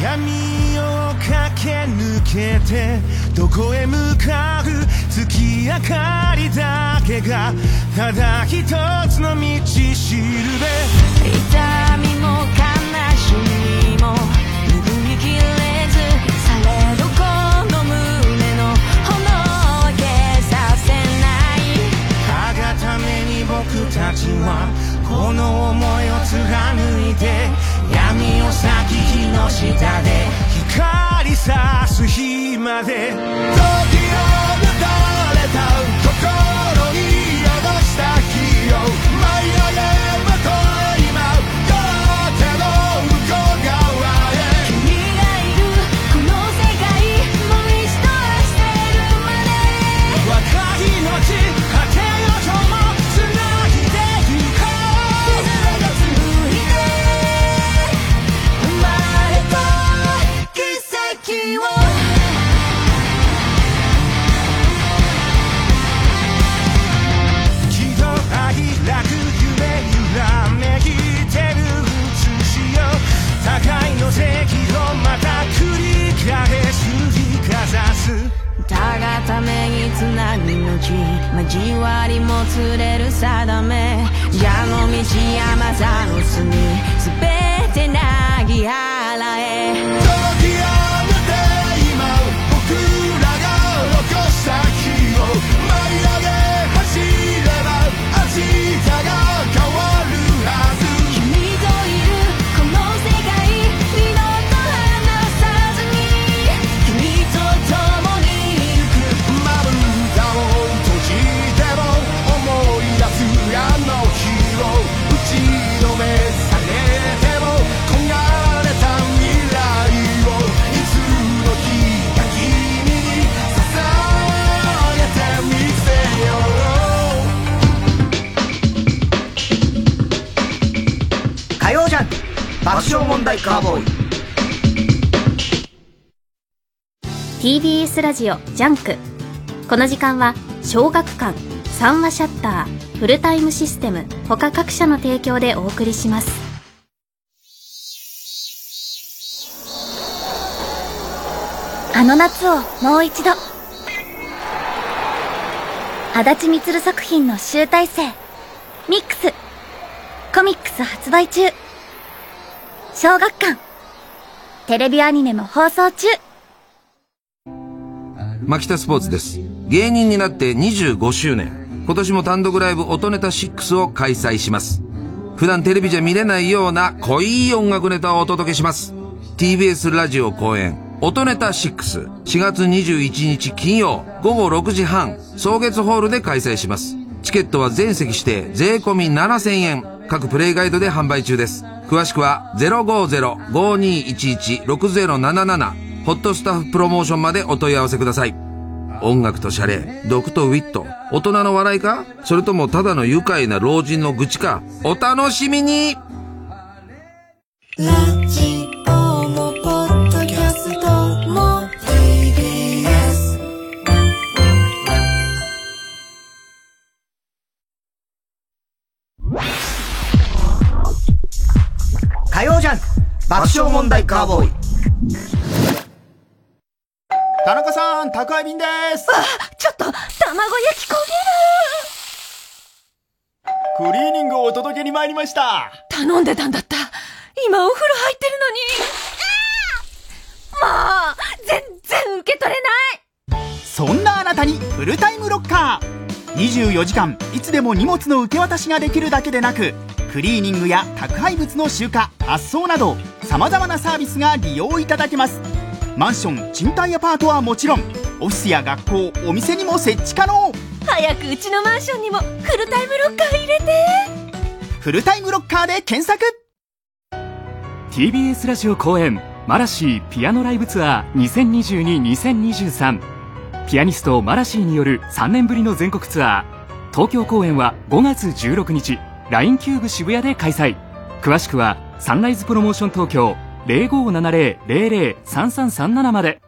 闇をかけ抜けてどこへ向かう月明かりだけがただ一つの道しるべ。痛みも悲しみも拭いきれずされどこの胸の炎を消させない。かがために僕たちはこの思いを貫いて闇を咲き日の下で光さす日まで。時を流れた心交わりもつれる定め。蛇の道山ザの巣に全てなぎ払え爆笑問題カーボーイ。TBS ラジオジャンク。この時間は小学館三和シャッターフルタイムシステム他各社の提供でお送りします。あの夏をもう一度。あだち充作品の集大成。ミックス。コミックス発売中。小学館。テレビアニメも放送中。牧田スポーツです。芸人になって25周年。今年も単独ライブ音ネタ6を開催します。普段テレビじゃ見れないような濃い音楽ネタをお届けします。TBS ラジオ公演。音ネタ64月21日金曜。午後6時半。草月ホールで開催します。チケットは全席指定。税込7000円。各プレイガイドで販売中です。詳しくは050-5211-6077ホットスタッフプロモーションまでお問い合わせください。音楽とシャレ毒とウィット。大人の笑いか？それともただの愉快な老人の愚痴か？お楽しみに！爆笑問題カーボーイ。田中さん宅配便です。あちょっと卵焼き焦げる。クリーニングをお届けに参りました。頼んでたんだった。今お風呂入ってるのに。もう全然受け取れない。そんなあなたにフルタイムロッカー24時間いつでも荷物の受け渡しができるだけでなくクリーニングや宅配物の集荷発送などさまざまなサービスが利用いただけます。マンション賃貸アパートはもちろんオフィスや学校お店にも設置可能。早くうちのマンションにもフルタイムロッカー入れて。フルタイムロッカーで検索。TBS ラジオ公演マラシーピアノライブツアー2022-2023ピアニストマラシーによる3年ぶりの全国ツアー。東京公演は5月16日。LINE キューブ渋谷で開催。詳しくはサンライズプロモーション東京。0570-003337まで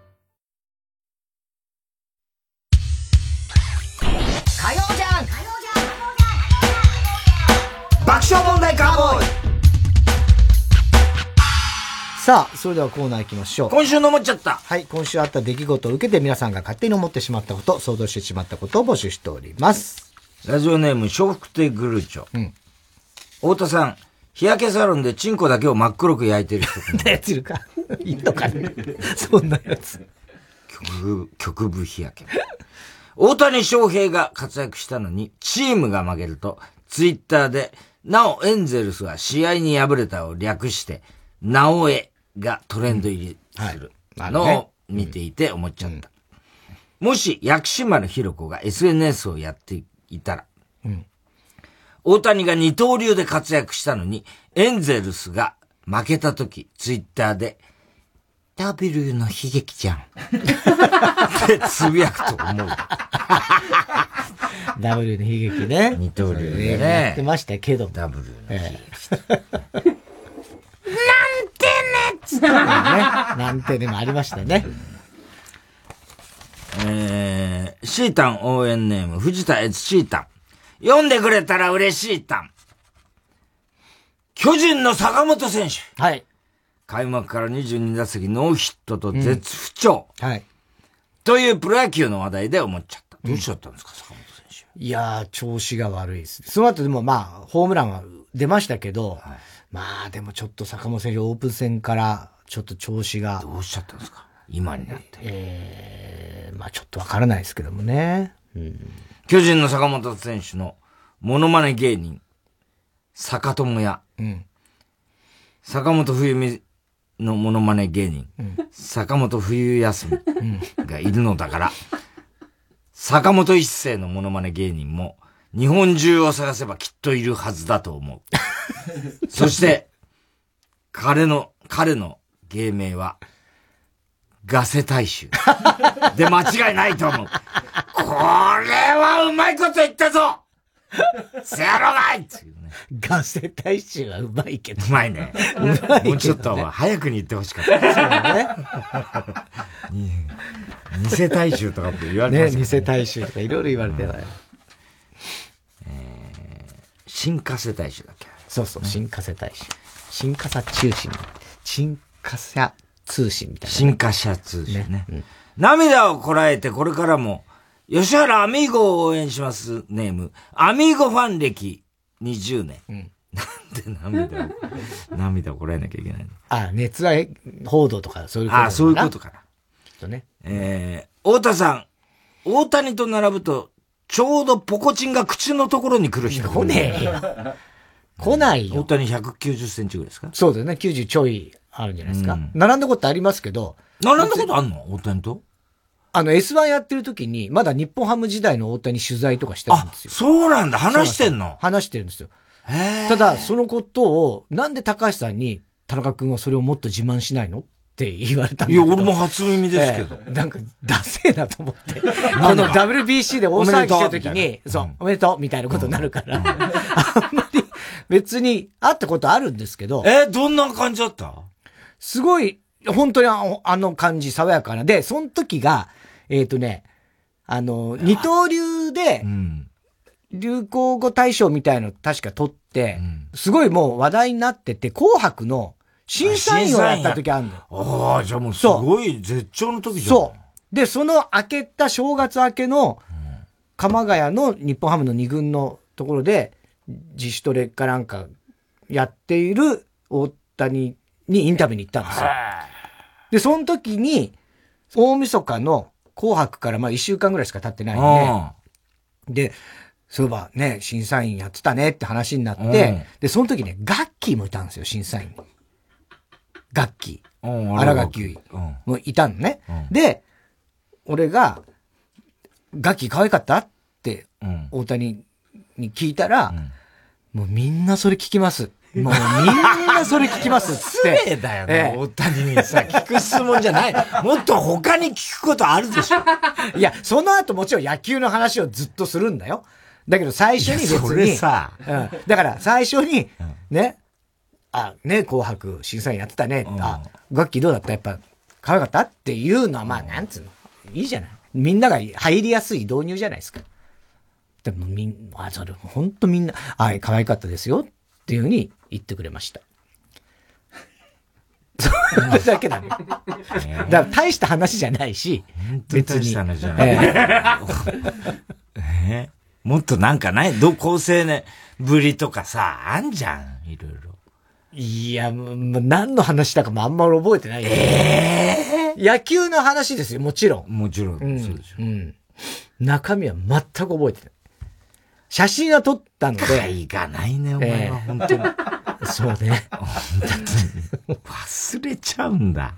火曜じゃん爆笑問題カーボーイ。さあ、それではコーナー行きましょう。今週の思っちゃった。はい、今週あった出来事を受けて皆さんが勝手に思ってしまったこと、想像してしまったことを募集しております。ラジオネーム、笑福亭グルーチョ。うん。太田さん、日焼けサロンでチンコだけを真っ黒く焼いてる人。そんなやついるか？いるのかね？そんなやつ。局部、局部日焼け。大谷翔平が活躍したのに、チームが負けると、ツイッターで、なおエンゼルスは試合に敗れたを略して、なおえがトレンド入りするのを見ていて思っちゃった。もし、薬師丸ひろ子が SNS をやっていたら、うん、大谷が二刀流で活躍したのに、エンゼルスが負けた時、ツイッターで、W の悲劇じゃん。ってつぶやくと思う。W の悲劇ね。二刀流でね。やってましたけど。W の悲劇。なんてねつってね。なんてねもありましたね。えー、シータン応援ネーム、藤田悦シータン。読んでくれたら嬉しいタン。巨人の坂本選手。はい。開幕から22打席ノーヒットと絶不調。うん、はい。というプロ野球の話題で思っちゃった。どうしちゃったんですか、坂本選手。いやー、調子が悪いです。その後でもまあ、ホームランは出ましたけど、はい、まあでもちょっと坂本選手オープン戦からちょっと調子が。どうしちゃったんですか？今になって。ええー、まあちょっとわからないですけどもね。うん、巨人の坂本選手のモノマネ芸人、坂友屋。うん、坂本冬美のモノマネ芸人、うん、坂本冬休みがいるのだから、坂本一世のモノマネ芸人も、日本中を探せばきっといるはずだと思う。そして、彼の、彼の芸名は、ガセ大衆。で間違いないと思う。これはうまいこと言ったぞせやろがいっていうね。ガセ大衆はうまいけど。うまいね。いね、もうちょっと早くに言ってほしかった。そうね。偽大衆とかって言われてね。ね、偽大衆とかいろいろ言われてない。うん、えー、新加瀬大衆だそうそう、新加瀬大衆。新加瀬中心。新加瀬通信みたいな、ね。新華社通信ね。ねうん、涙をこらえてこれからも、吉原アミーゴを応援しますネーム、アミーゴファン歴20年。うん、なんで涙を、涙をこらえなきゃいけないの？あ、熱愛報道とかそういうことあ、そういうことかな。きっとね。えー、太田さん、大谷と並ぶと、ちょうどポコチンが口のところに来る人。来ねえよ。来ないよ。大谷190センチぐらいですか？そうだよね。90ちょいあるんじゃないですか。うん、並んだことありますけど。並んだことあんの？大谷と？あの S1 やってる時に、まだ日本ハム時代の大谷取材とかしてるんですよ。そうなんだ。話してんの？話してるんですよ。ただ、そのことを、なんで高橋さんに、田中君はそれをもっと自慢しないの？って言われたんだいや、俺も初耳ですけど。えー、なんか、ダセえなと思って。あの WBC で大騒ぎした時に、そう、おめでとうみたいなことになるから、うん、あんまり別に会ったことあるんですけど。えー、どんな感じだった？すごい、本当にあの感じ、爽やかな。で、その時が、えっ、ー、とね、あの、二刀流で、流行語大賞みたいの確か取って、すごいもう話題になってて、紅白の審査員をやった時あるのよ。ああ、じゃあもうすごい絶頂の時じゃん。そう。で、その明けた正月明けの、鎌ヶ谷の日本ハムの二軍のところで、自主トレかなんかやっている大谷にインタビューに行ったんですよ。で、その時に、大晦日の紅白からまあ一週間ぐらいしか経ってないんで、で、そういえばね、審査員やってたねって話になって、で、その時ね、ガッキーもいたんですよ、審査員に。ガッキー。荒垣結衣もいたのね。で、俺が、ガッキー可愛かったって、大谷に聞いたら、もうみんなそれ聞きます。もうみんなそれ聞きますっつって。失礼だよね、大谷にさ、聞く質問じゃない。もっと他に聞くことあるでしょ。いや、その後もちろん野球の話をずっとするんだよ。だけど最初に別に。それさ、うん。だから最初に、ね、あ、ね、紅白審査員やってたね。うん、あ、楽器どうだった？やっぱ、可愛かった？っていうのは、まあ、なんつうの。いいじゃない。みんなが入りやすい導入じゃないですか。でもみん、あ、それ、ほんとみんな、はい、可愛かったですよっていうふうに言ってくれました。それだけだね。だから大した話じゃないし、別に。大した話じゃない。えー、もっとなんかない？ど、高青年ぶりとかさ、あんじゃん、いろいろ。いや、もう何の話だかもあんまり覚えてないええー、野球の話ですよ、もちろん。もちろん、うん、そうでしょ。うん。中身は全く覚えてない。写真は撮ったので。海がないね、お前は、本当に。そうね。忘れちゃうんだ。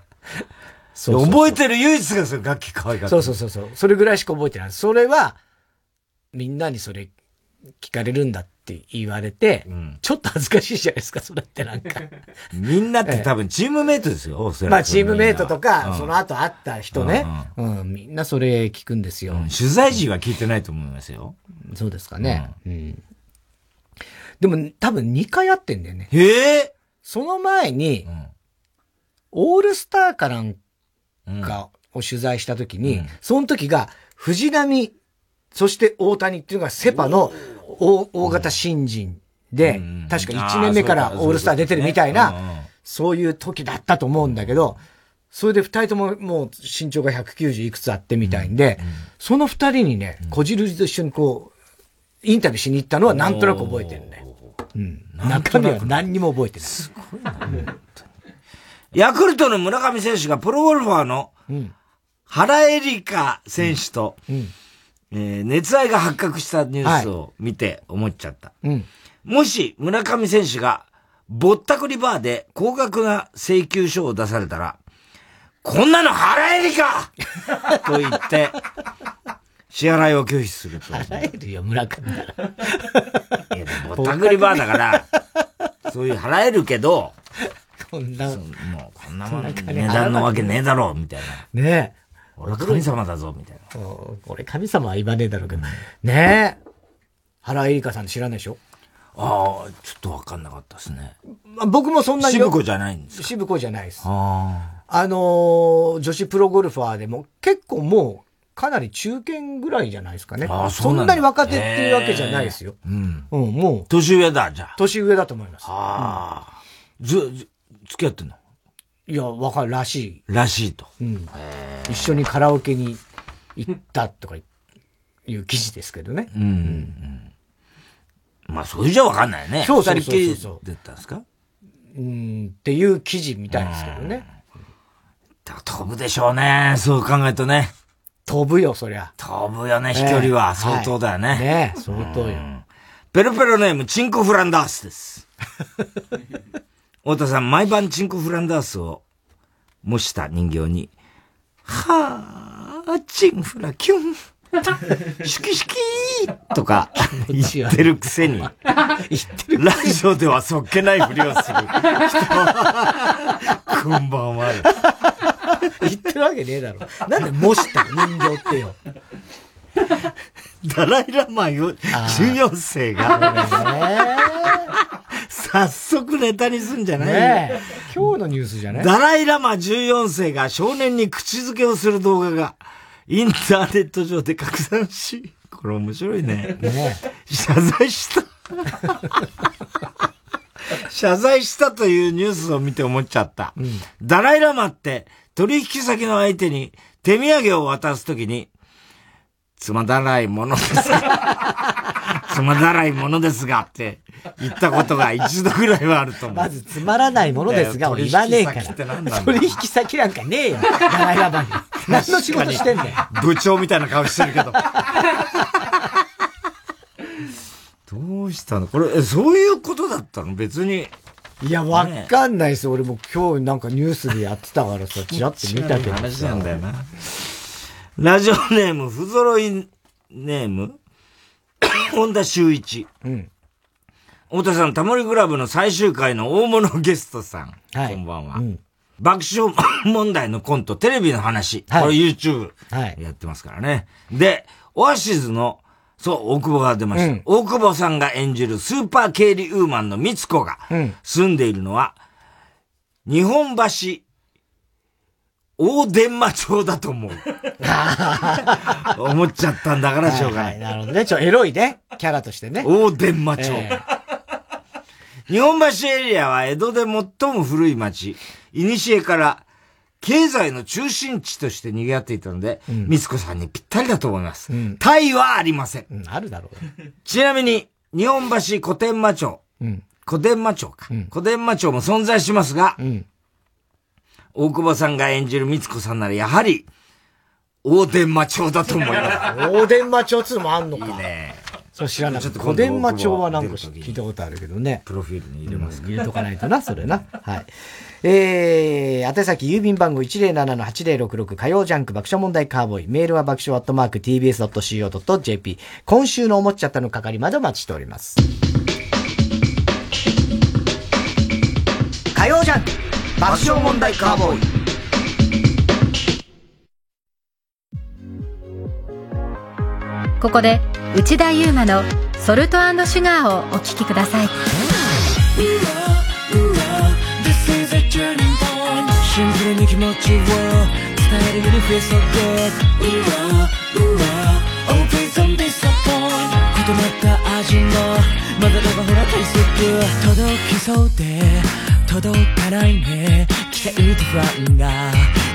そう覚えてる唯一がそれ楽器可愛かった。そうそうそうそう。それぐらいしか覚えてない。それは、みんなにそれ聞かれるんだって言われて、うん、ちょっと恥ずかしいじゃないですか、それってなんか。みんなって多分チームメイトですよ、まあチームメイトとか、うん、その後会った人ね、うん、うん、みんなそれ聞くんですよ、取材時は聞いてないと思いますよ。そうですかね。うん。でも多分2回会ってんだよね。へえ。その前に、オールスターかなんかを取材した時に、その時が藤波そして大谷っていうのがセパの大大型新人で、確か1年目からオールスター出てるみたいな、そういう時だったと思うんだけど、それで二人とももう身長が190いくつあってみたいんで、その二人にね、こじるりと一緒にこう、インタビューしに行ったのはなんとなく覚えてるね。うん。中身は何にも覚えてない。すごいな。ヤクルトの村上選手がプロゴルファーの原エリカ選手と、えー、熱愛が発覚したニュースを見て思っちゃった。はいうん、もし村上選手がぼったくりバーで高額な請求書を出されたら、こんなの払えるか と言って、支払いを拒否すると。払えるよ、村上なら。いや、ぼったくりバーだから、そういう払えるけど、こんな、もうこんなもん値段のわけねえだろ、みたいな。ねえ。俺神様だぞ、みたいな。俺神様は言わねえだろうけど。ねえ。原エリカさん知らないでしょ？ああ、ちょっとわかんなかったですね。まあ、僕もそんなに。渋子じゃないんですか？渋子じゃないです。ああ。あのー、女子プロゴルファーでも結構もう、かなり中堅ぐらいじゃないですかね。ああ、そんなに若手っていうわけじゃないですよ。うん。うん、もう。年上だ、じゃあ。年上だと思います。ああ、ず、付き合ってんの？いや、わかるらしい。らしいと。うん。一緒にカラオケに行ったとかいう記事ですけどね。うん。うん、まあ、それじゃわかんないね。そうそうそうそうそう。出たんですか？うん、っていう記事みたいですけどね。飛ぶでしょうね。そう考えるとね。飛ぶよ、そりゃ。飛ぶよね、飛距離は。相当だよね。ね相当よ。ペロペロネーム、チンコフランダースです。太田さん、毎晩チンコフランダースを模した人形に、はぁ、チンフラキュン。シュキシュキーとか言ってるくせに、ラジオではそっけないふりをする 人こんばんは。言ってるわけねえだろ。なんで模した人形ってよ。ダライラマ14世が、早速ネタにすんじゃないね今日のニュースじゃない？ダライラマ14世が少年に口づけをする動画が、インターネット上で拡散し、これ面白いね。ね謝罪した。謝罪したというニュースを見て思っちゃった。うん、ダライラマって取引先の相手に手土産を渡すときに、つまだらいものですが、つまだらいものですがって言ったことが一度ぐらいはあると思う。まずつまらないものですがを言わねえから。取引先なんかねえよ。ダライラマに。何の仕事してんだよ。部長みたいな顔してるけど。どうしたの？これ、そういうことだったの？別に。いや、わかんないです。俺も今日なんかニュースでやってたからさ、ちらっと見たけど。話なんだよな。ラジオネーム、不揃いネーム、本田修一。うん。太田さん、タモリグラブの最終回の大物ゲストさん。はい。こんばんは。うん、爆笑問題のコント、テレビの話。はい、これ YouTube。はい。やってますからね。で、オアシズの、そう、大久保が出ました。うん、大久保さんが演じるスーパー経理ウーマンのみつこが、住んでいるのは、日本橋大伝馬町だと思う。思っちゃったんだからしょうがない。はいはい、なるほどね。ちょ、エロいね。キャラとしてね。大伝馬町。えー、日本橋エリアは江戸で最も古い町。古から経済の中心地として賑わっていたので、うん、みつこさんにぴったりだと思います。うん、タイはありません。うん、あるだろう。ちなみに、日本橋古典馬町。うん、古典馬町か。古典馬町も存在しますが、うん大久保さんが演じる光子さんならやはり、大伝馬町だと思います。大伝馬町っつうのもあんのか。いいね。そう知らなかった。小伝馬町はなんか聞いたことあるけどね。プロフィールに入れます、うん、入れとかないとな、それな。はい。えー、宛先郵便番号107-8066火曜ジャンク爆笑問題カーボーイ。メールは爆笑アットマーク tbs.co.jp。今週の思っちゃったの係までお待ちしております。火曜ジャンク爆笑問題カーボーイ。ここで内田悠馬の「ソルトシュガー」をお聴きください。シンプルに気持ちを伝えるユニフェストゴーうわうわ Always on disappoint 異なった味のまだだばほら大切。届きそうで届かないね。期シェルトファンが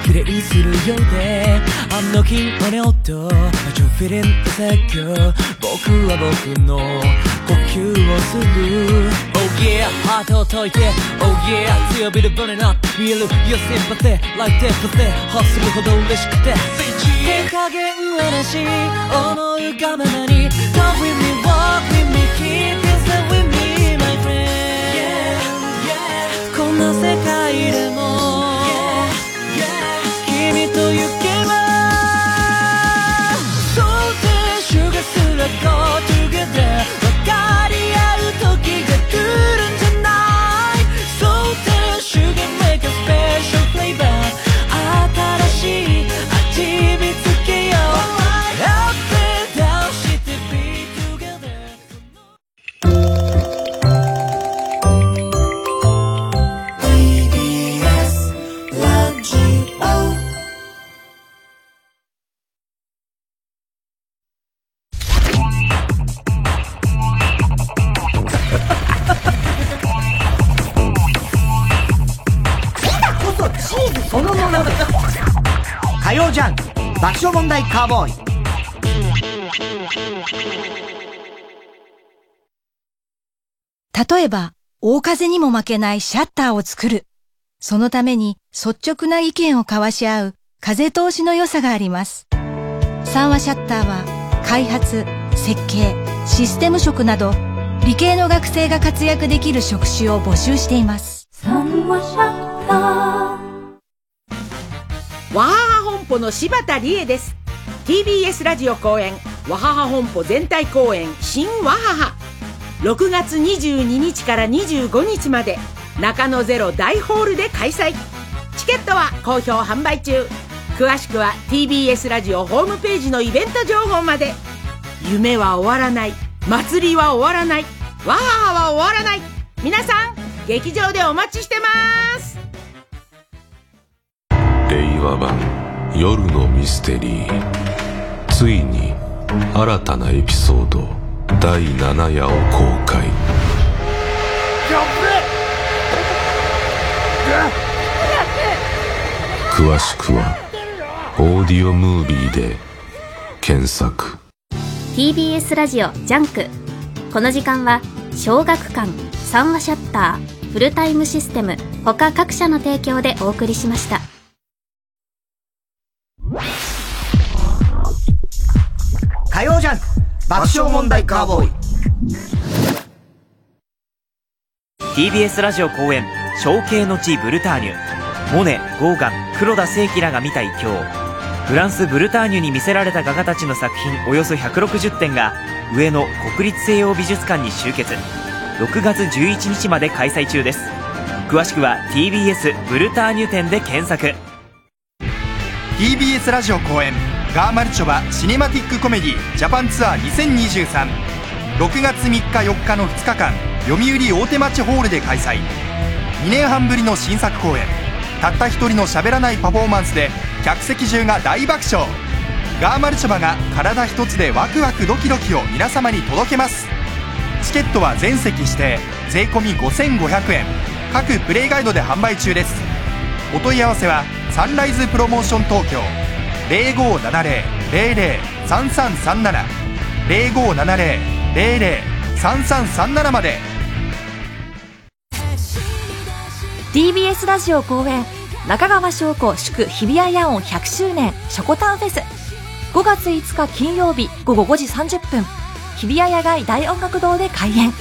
プレイするようで。あの日のネオと街をフィリング説教。僕は僕の呼吸をする。Oh yeah ハートを解いて Oh yeah 強火でブレなって。見える Your sympathy like empathy 欲するほど嬉しくて。手加減はなし思うがままに君と行けば So that sugar すら go 火曜ジャンク爆笑問題カーボーイ例えば、大風にも負けないシャッターを作る。そのために率直な意見を交わし合う風通しの良さがあります。三和シャッターは開発、設計、システム職など理系の学生が活躍できる職種を募集しています。三和シャッターわはは本舗の柴田理恵です。TBS ラジオ公演わはは本舗全体公演新わはは。6月22日から25日まで中野ゼロ大ホールで開催。チケットは好評販売中。詳しくは TBS ラジオホームページのイベント情報まで。夢は終わらない。祭りは終わらない。わははは終わらない。皆さん劇場でお待ちしてます。令和版。夜のミステリー。ついに新たなエピソード第7夜を公開。詳しくはオーディオムービーで検索。TBS ラジオジャンク。この時間は小学館三話シャッターフルタイムシステム他各社の提供でお送りしました。ンク爆笑問題カーボーイ。TBS ラジオ公演「象形の地ブルターニュ」モネゴーガン黒田清輝らが見た一興フランス・ブルターニュに魅せられた画家たちの作品およそ160点が上野国立西洋美術館に集結。6月11日まで開催中です。詳しくは TBS ブルターニュ展で検索。TBS ラジオ公演ガーマルチョバシネマティックコメディジャパンツアー20236月3日4日の2日間読売大手町ホールで開催。2年半ぶりの新作公演。たった一人の喋らないパフォーマンスで客席中が大爆笑。ガーマルチョバが体一つでワクワクドキドキを皆様に届けます。チケットは全席指定。税込5500円。各プレイガイドで販売中です。お問い合わせはサンライズプロモーション東京。0570-003337 0570-003337まで。TBS ラジオ公演中川翔子祝日比谷野音100周年ショコタンフェス。5月5日金曜日午後5時30分日比谷野外大音楽堂で開演。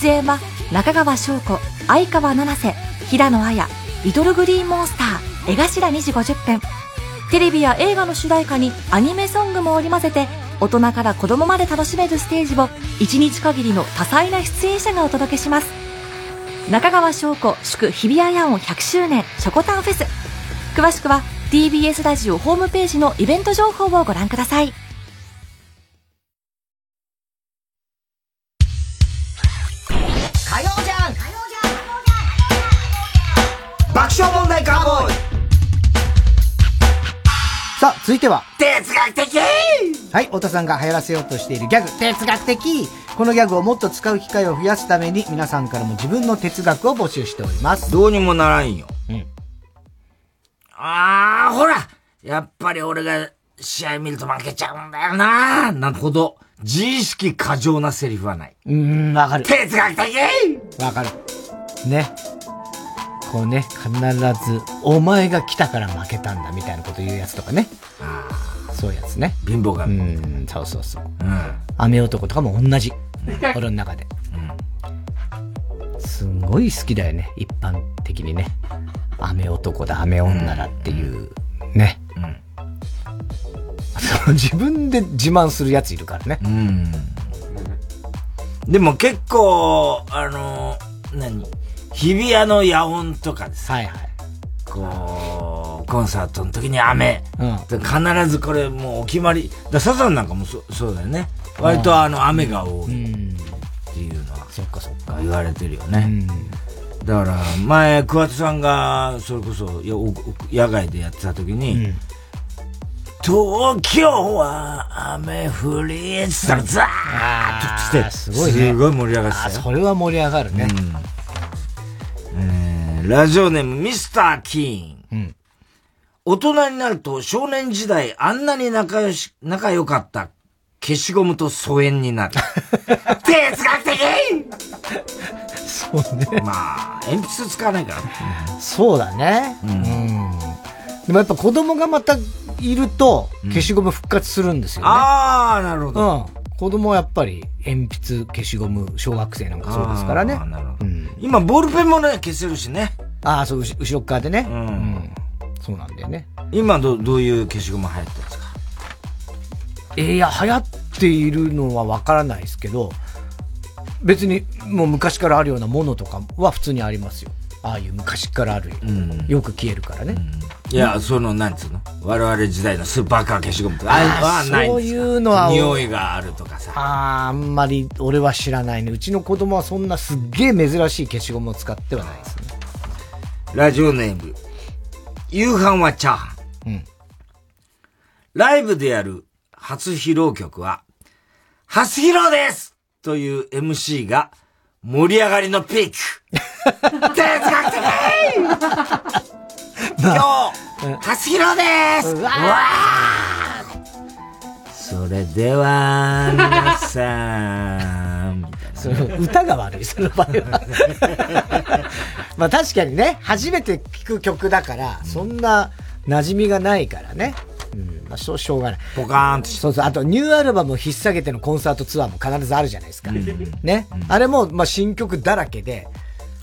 出演は中川翔子相川七瀬平野綾リトルグリーンモンスター江頭2時50分。テレビや映画の主題歌にアニメソングも織り交ぜて大人から子供まで楽しめるステージを1日限りの多彩な出演者がお届けします。中川翔子祝日比谷野音100周年ショコタンフェス。詳しくは TBS ラジオホームページのイベント情報をご覧ください。続いては。哲学的はい、太田さんが流行らせようとしているギャグ、哲学的このギャグをもっと使う機会を増やすために、皆さんからも自分の哲学を募集しております。どうにもならんよ。ああ、ほらやっぱり俺が試合見ると負けちゃうんだよななるほど、自意識過剰なセリフはない。うん、わかる。哲学的わかる。ね。こうね、必ず、お前が来たから負けたんだみたいなこと言うやつとかね。ああ。そういうやつね。貧乏神。うん、そうそうそう。うん。雨男とかも同じ。俺の中で。うん。すごい好きだよね、一般的にね。雨男だ、雨女だっていう、ね。うん。自分で自慢するやついるからね。うん。でも結構、あの、何？日比谷の野音とかです。はいはい。こう、コンサートの時に雨。うん、必ずこれもうお決まり。だサザンなんかもそそうだよね。割とあの雨が多いっていうのは。そっかそっか。言われてるよね。だから前、桑田さんがそれこそ野外でやってた時に、うん東京は雨降りっつったらザーッと来て、すごい、ね、すごい盛り上がってたそれは盛り上がるね。うん、えー、ラジオネームミスター・キーン。うん、大人になると少年時代あんなに仲良し、仲良かった消しゴムと疎遠になる。哲学的そうね。まあ、鉛筆使わないから。そうだね。うん。うん、でもやっぱ子供がまたいると、消しゴム復活するんですよね。ああ、なるほど。うん。子供はやっぱり鉛筆、消しゴム、小学生なんかそうですからね。あなるほど。うん、今、ボールペンもね、消せるしね。ああ、そう、後ろ側でね。うん。うん、そうなんだよね。今、ど、どういう消しゴム流行ってるんですか？えー、いや、流行っているのはわからないですけど、別にもう昔からあるようなものとかは普通にありますよ。ああいう昔からある、うん、よく消えるからね。うん、いや、その、なんつうの？我々時代のスーパーカー消しゴムとか、ああそういうのは。匂いがあるとかさ。ああ、あんまり俺は知らないね。うちの子供はそんなすっげえ珍しい消しゴムを使ってはないですね。ラジオネーム、夕飯はチャーハン。うん。ライブでやる初披露曲は、初披露ですという MC が、盛り上がりのピーク。哲学的。今日、初披露です。うわそれでは、皆さん、その歌が悪い、その場合は。まあ確かにね、初めて聴く曲だから、そんな馴染みがないからね。うん、まあ、しょしょうがない。ポカーンとそうそう。あと、ニューアルバムを引っ提げてのコンサートツアーも必ずあるじゃないですか。うん、ね、うん、あれも、まあ、新曲だらけで。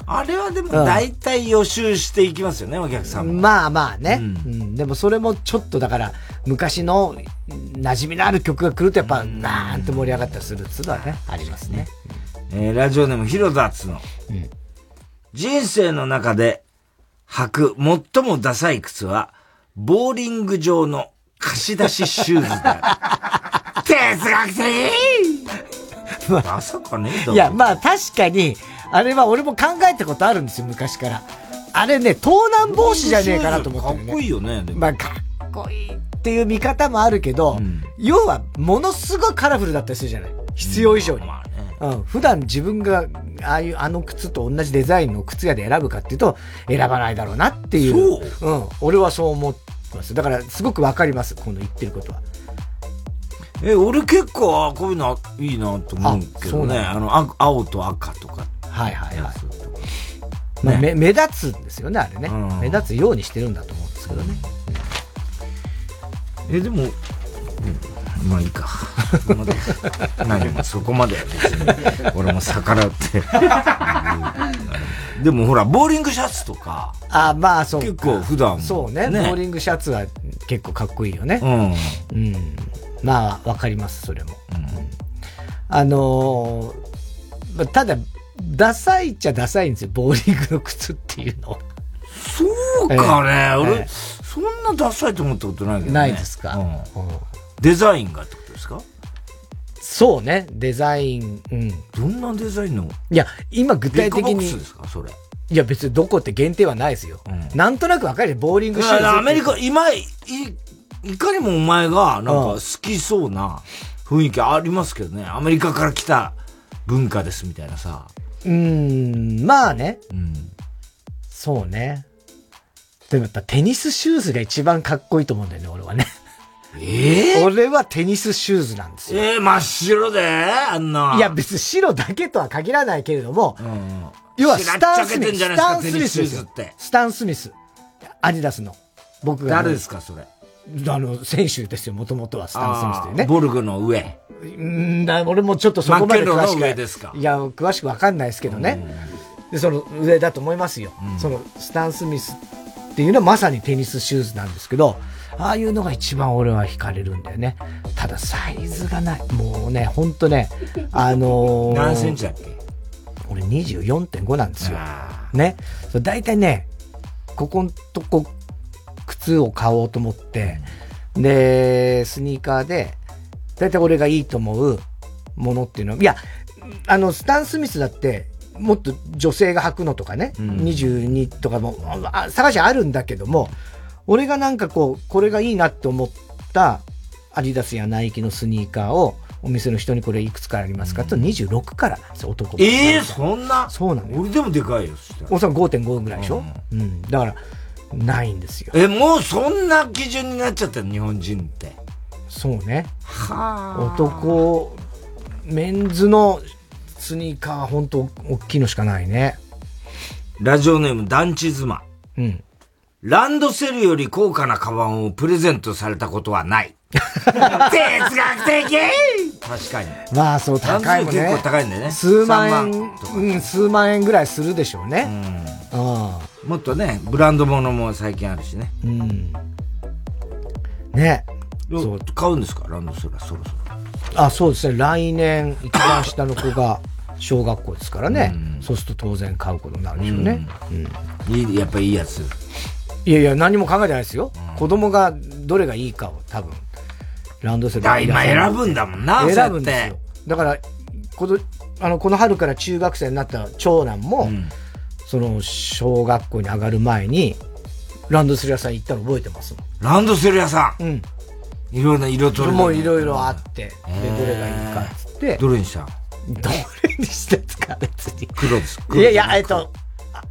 あれはでも、大体予習していきますよね、お客さんまあまあね、うん。でも、それもちょっとだから、昔の馴染みのある曲が来ると、やっぱ、なんて盛り上がったりするっつうのはね、ありますね。えー、ラジオネーム、ヒロダッツの。人生の中で履く最もダサい靴は、ボーリング場の貸し出しシューズだ。哲学的まさかねいや、まあ確かに、あれは俺も考えたことあるんですよ、昔から。あれね、盗難防止じゃねえかなと思ってね。かっこいいよね、まあかっこいいっていう見方もあるけど、うん、要は、ものすごいカラフルだったりするじゃない必要以上に。うんまあね、うん。普段自分が、ああいうあの靴と同じデザインの靴屋で選ぶかっていうと、選ばないだろうなっていう。そううん。俺はそう思ってます。だから、すごくわかります、この言ってることは。え、俺結構、こういうのいいなと思うけどね。あの、青と赤とか。はいはいはい。まあ、目目立つんですよね、あれね、目立つようにしてるんだと思うんですけどね。え、でも、まあいいか。何もそこまで別に、俺も逆らって。でもほら、ボーリングシャツとか。あまあそう結構普段。そうね、ね、ボーリングシャツは結構かっこいいよね。うん。うん。まあ、わかります、それも。うん、あのー、ただ、ダサいっちゃダサいんですよ、ボーリングの靴っていうの。そうかね、えー、俺、えー、そんなダサいと思ったことないけどね。ないですか。うん、デザインがそうね、デザイン、うん。どんなデザインの？いや、今具体的に。ビッグボックスですかそれ。いや、別にどこって限定はないですよ。うん、なんとなくわかるボーリングシューズ。アメリカ、今、い、いかにもお前が、なんか好きそうな雰囲気ありますけどね。アメリカから来た文化ですみたいなさ。うん、まあね。うん。そうね。でもやっぱテニスシューズが一番かっこいいと思うんだよね、俺はね。ええー、俺はテニスシューズなんですよ。ええー、真っ白で？あんな。いや、別に白だけとは限らないけれども、うん、要はスタンスミス。スタンスミスですよ。スタンスミス。アディダスの。僕が。誰ですか、それ？あの、選手ですよ、もともとはスタンスミスというね。ボルグの上。うんだ、俺もちょっとそこまで詳しく。上ですか？いや、詳しくわかんないですけどね。で、その上だと思いますよ。うん、そのスタンスミスっていうのはまさにテニスシューズなんですけど、ああいうのが一番俺は惹かれるんだよね。ただサイズがない。もうね、ほんとね、あのー、何センチだっけ？俺24.5なんですよ。ね。だいたいね、ここんとこ、靴を買おうと思って、で、スニーカーで、だいたい俺がいいと思うものっていうのは、いや、あの、スタン・スミスだって、もっと女性が履くのとかね、うん、22とかも、探しあるんだけども、俺がなんかこう、これがいいなって思ったアディダスやナイキのスニーカーを、お店の人にこれいくつからありますか？って、うん、26からなんですよ、男ええー、そんな？そうなの俺でもでかいよ、おさん5.5ぐらいでしょ、うん、うん。だから、ないんですよ。え、もうそんな基準になっちゃったの日本人って。そうね。はあ。男、メンズのスニーカーは本当大きいのしかないね。ラジオネーム団地妻。うん。ランドセルより高価なカバンをプレゼントされたことはない。哲学的確かに。まあそう、高いもんね。結構高いんだよね。数万円、うん、数万円ぐらいするでしょうね。うん。あもっとね、ブランド物も最近あるしね。うん。ね。そう。買うんですか？ランドセルはそろそろ。あ、そうですね。来年、一番下の子が 小学校ですからね。うん、そうすると当然買うことになるでしょうね。うん。いい、やっぱいいやつ。いやいや、何も考えてないですよ。うん、子供がどれがいいかを多分、ランドセル今選ぶんだもんな、選ぶんですよ。だから、この、あの、この春から中学生になった長男も、うん、その、小学校に上がる前に、ランドセル屋さん行ったの覚えてます？ランドセル屋さんうん。いろんな色とりもいろいろあって、で、どれがいいかっつって。どれにした？どれにしたんですか別に。黒です。いやいや、えっと、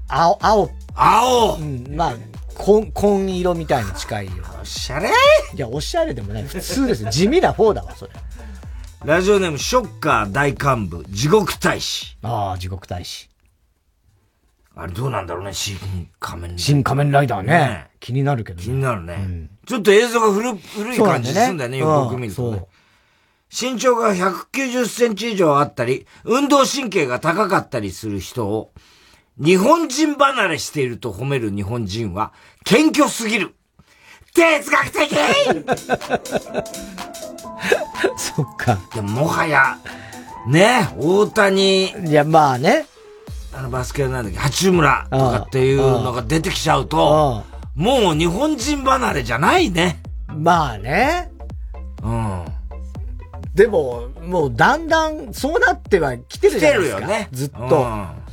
青、青。青うん、まあ、紺、紺色みたいに近いよ。おしゃれいや、おしゃれでもない。普通です。地味な方だわ、それ。ラジオネーム、ショッカー大幹部、地獄大使。ああ、地獄大使。あれどうなんだろうね、新仮面ライダー。新仮面ライダーね。ね気になるけどね。気になるね。うん、ちょっと映像が古古い感じするんだよね、よく見るとね。身長が190センチ以上あったり、運動神経が高かったりする人を、日本人離れしていると褒める日本人は、謙虚すぎる哲学的 そっか。でも、もはや、ね、大谷。いや、まあね。あのバスケなんだっけ、八村とかっていうのが出てきちゃうと、もう日本人離れじゃないね。まあね。うん。でも、もうだんだんそうなっては来てるじゃないですか。来てるよね。ずっと。うん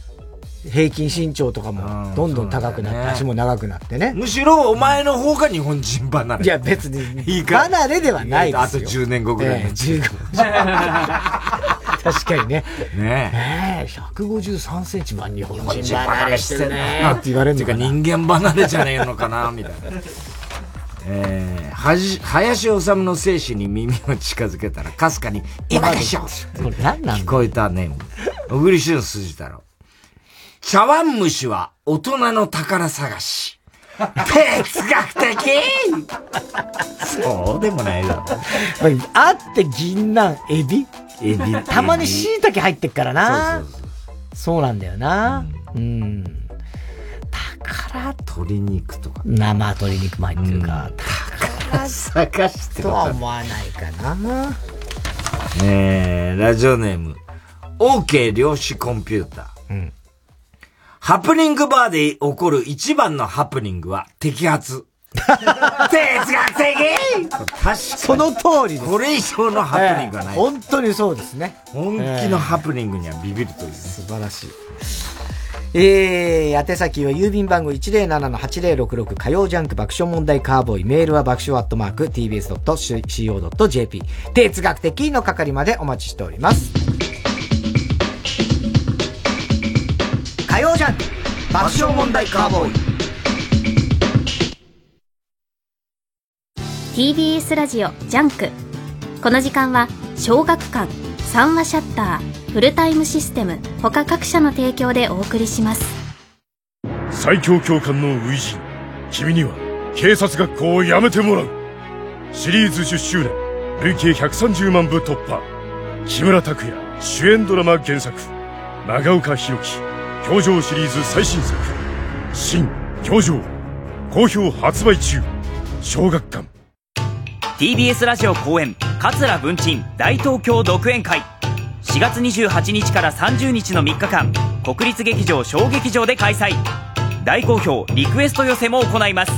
平均身長とかもどんどん高くなって、ね、足も長くなってね。むしろお前の方が日本人離れ。いや別に、離れではないですよ。あと10年後ぐらいの。えー、確かにね。ねえ。153センチ、まあ日本人離れしてるね。って言われるの か人間離れじゃねえのかな、みたいな。えー、はじ、林修の精子に耳を近づけたら、かすかに、今でしょ聞こえたね。小栗旬筋太郎。茶碗蒸しは大人の宝探し。哲学的そうでもないだあって銀杏、エビ？エビ。たまに椎茸入ってっからな。そうそうそうそうなんだよな。うん。うん宝鶏肉とか。生鶏肉も入ってるか。宝探してとは思わないかな。えー、ラジオネーム。OK 量子コンピューター。うん。ハプニングバーで起こる一番のハプニングは摘発。哲学的確かに。その通りです。これ以上のハプニングはない。えー、本当にそうですね。本気のハプニングにはビビるという、ね、素晴らしい。えー、宛先は郵便番号107-8066火曜ジャンク爆笑問題カーボーイメールは爆笑アットマーク tbs.co.jp 哲学的の係までお待ちしております。火曜ジャンク。爆笑問題カーボーイ。TBS ラジオジャンク。この時間は小学館三和シャッターフルタイムシステム他各社の提供でお送りします。最強教官の初陣君には警察学校を辞めてもらう。シリーズ10周年累計130万部突破。木村拓哉主演ドラマ原作。長岡弘樹教場シリーズ最新作新教場好評発売中小学館 TBS ラジオ公演桂文鎮大東京独演会4月28日から30日の3日間国立劇場小劇場で開催大好評リクエスト寄せも行います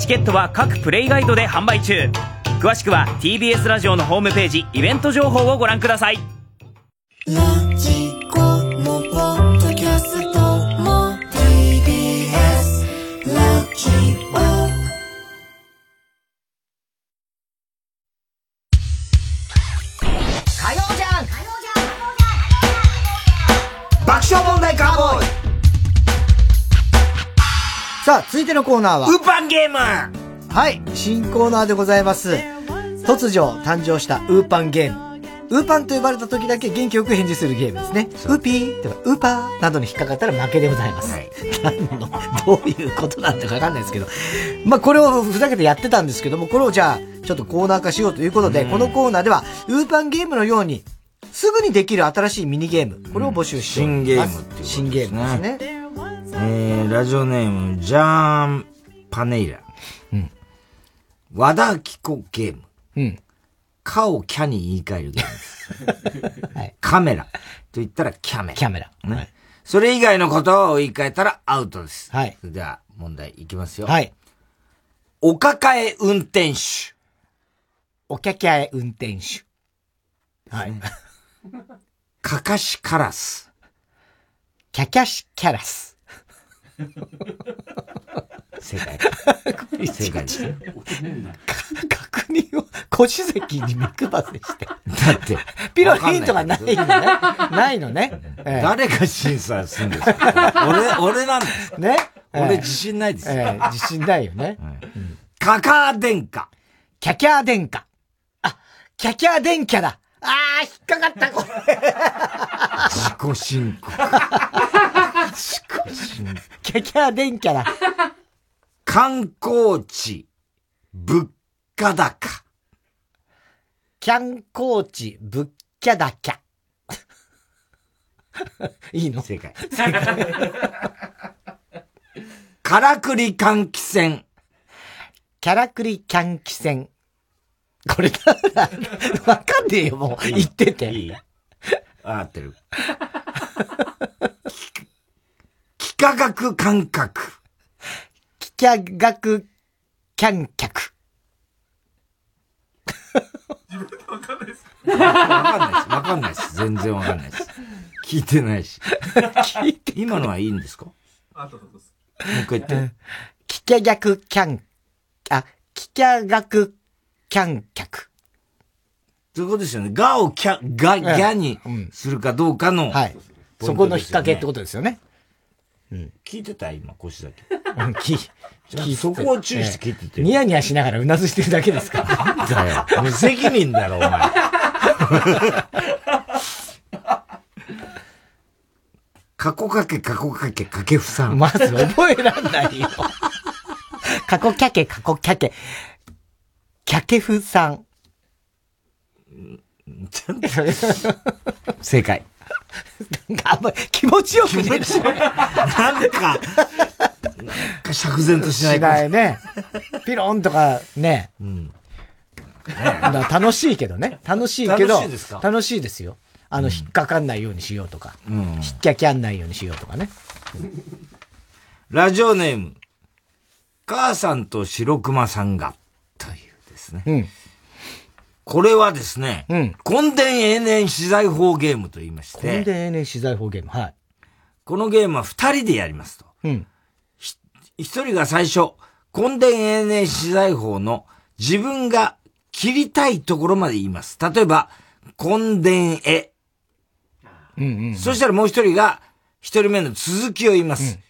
チケットは各プレイガイドで販売中詳しくは TBS ラジオのホームページイベント情報をご覧くださいさあ、続いてのコーナーは。ウーパンゲームはい、新コーナーでございます。突如誕生したウーパンゲーム。ウーパンと呼ばれた時だけ元気よく返事するゲームですね。ウーピーとか、ウーパーなどに引っかかったら負けでございます。何の、どういうことなんだかわかんないですけど。まあ、これをふざけてやってたんですけども、これをじゃあ、ちょっとコーナー化しようということで、このコーナーでは、ウーパンゲームのように、すぐにできる新しいミニゲーム、これを募集してお新ります。ゲームっていうね。新ゲームですね。えー、ラジオネーム、ジャーン・パネイラ。うん。和田明子ゲーム。うん。かをキャに言い換えるゲームです。はい。カメラ。と言ったらキャメラ。キャメラ。ね。それ以外のことを言い換えたらアウトです。はい。それでは、問題いきますよ。はい。お抱え運転手。おきゃきゃえ運転手。はい。かかしカラス。キャキャシキャラス。正解。正解ですよ。確認を腰席に目配せして。だって。ピロヒントがないのね。ないのね。ええ誰が審査するんですか？俺、俺なんですかね？俺自信ないですよ。ええ自信ないよね。カカア殿下。キャキャー殿下。あ、キャキャー殿下だ。あー、引っかかった、これ。自己申告。自己申告。キャキャー殿下だ。観光地、物価高。キャンコーチ、物価高。いいの？正解。からくり換気扇。キャラクリキャンキ戦。これだわかんねえよ、もう。言ってて。いい？合ってる。幾何学感覚。幾何学キャン客。わかんないです。わかんないです。全然わかんないです。聞いてないし。聞いて今のはいいんですか？もう一回言って。幾何学キャン、あ、幾何学キャン客。そういうことですよね。がをキャ、が、ギャにするかどうかの。はい。そこの引っ掛けってことですよね。うん。聞いてた今、腰だけ。うん、聞、聞いそこを注意して聞いてて。ニヤニヤしながらうなずしてるだけですか？ら。だよ。無責任だろ、お前。過去かけ、過去かけ、かけふさん。まず覚えらんないよ。過去キャケ、過去キャケ。キャケフさん。正解。なんかあんまり気持ちよくねえし。なんか、釈然としない。しないね。ピロンとかね。うん。だから楽しいけどね。楽しいけど。楽しいですか？楽しいですよ。あの、引っかかんないようにしようとか。うん引っきゃきゃんないようにしようとかね。ラジオネーム、母さんと白熊さんが、というですね。うん。これはですね、うん。根伝永年資材法ゲームと言いまし根て、伝永年資材法ゲーム。はい。このゲームは二人でやりますと。うん。一人が最初、根伝永年資材法の自分が切りたいところまで言います。例えば、根伝絵。うんうん。そしたらもう一人が、一人目の続きを言います。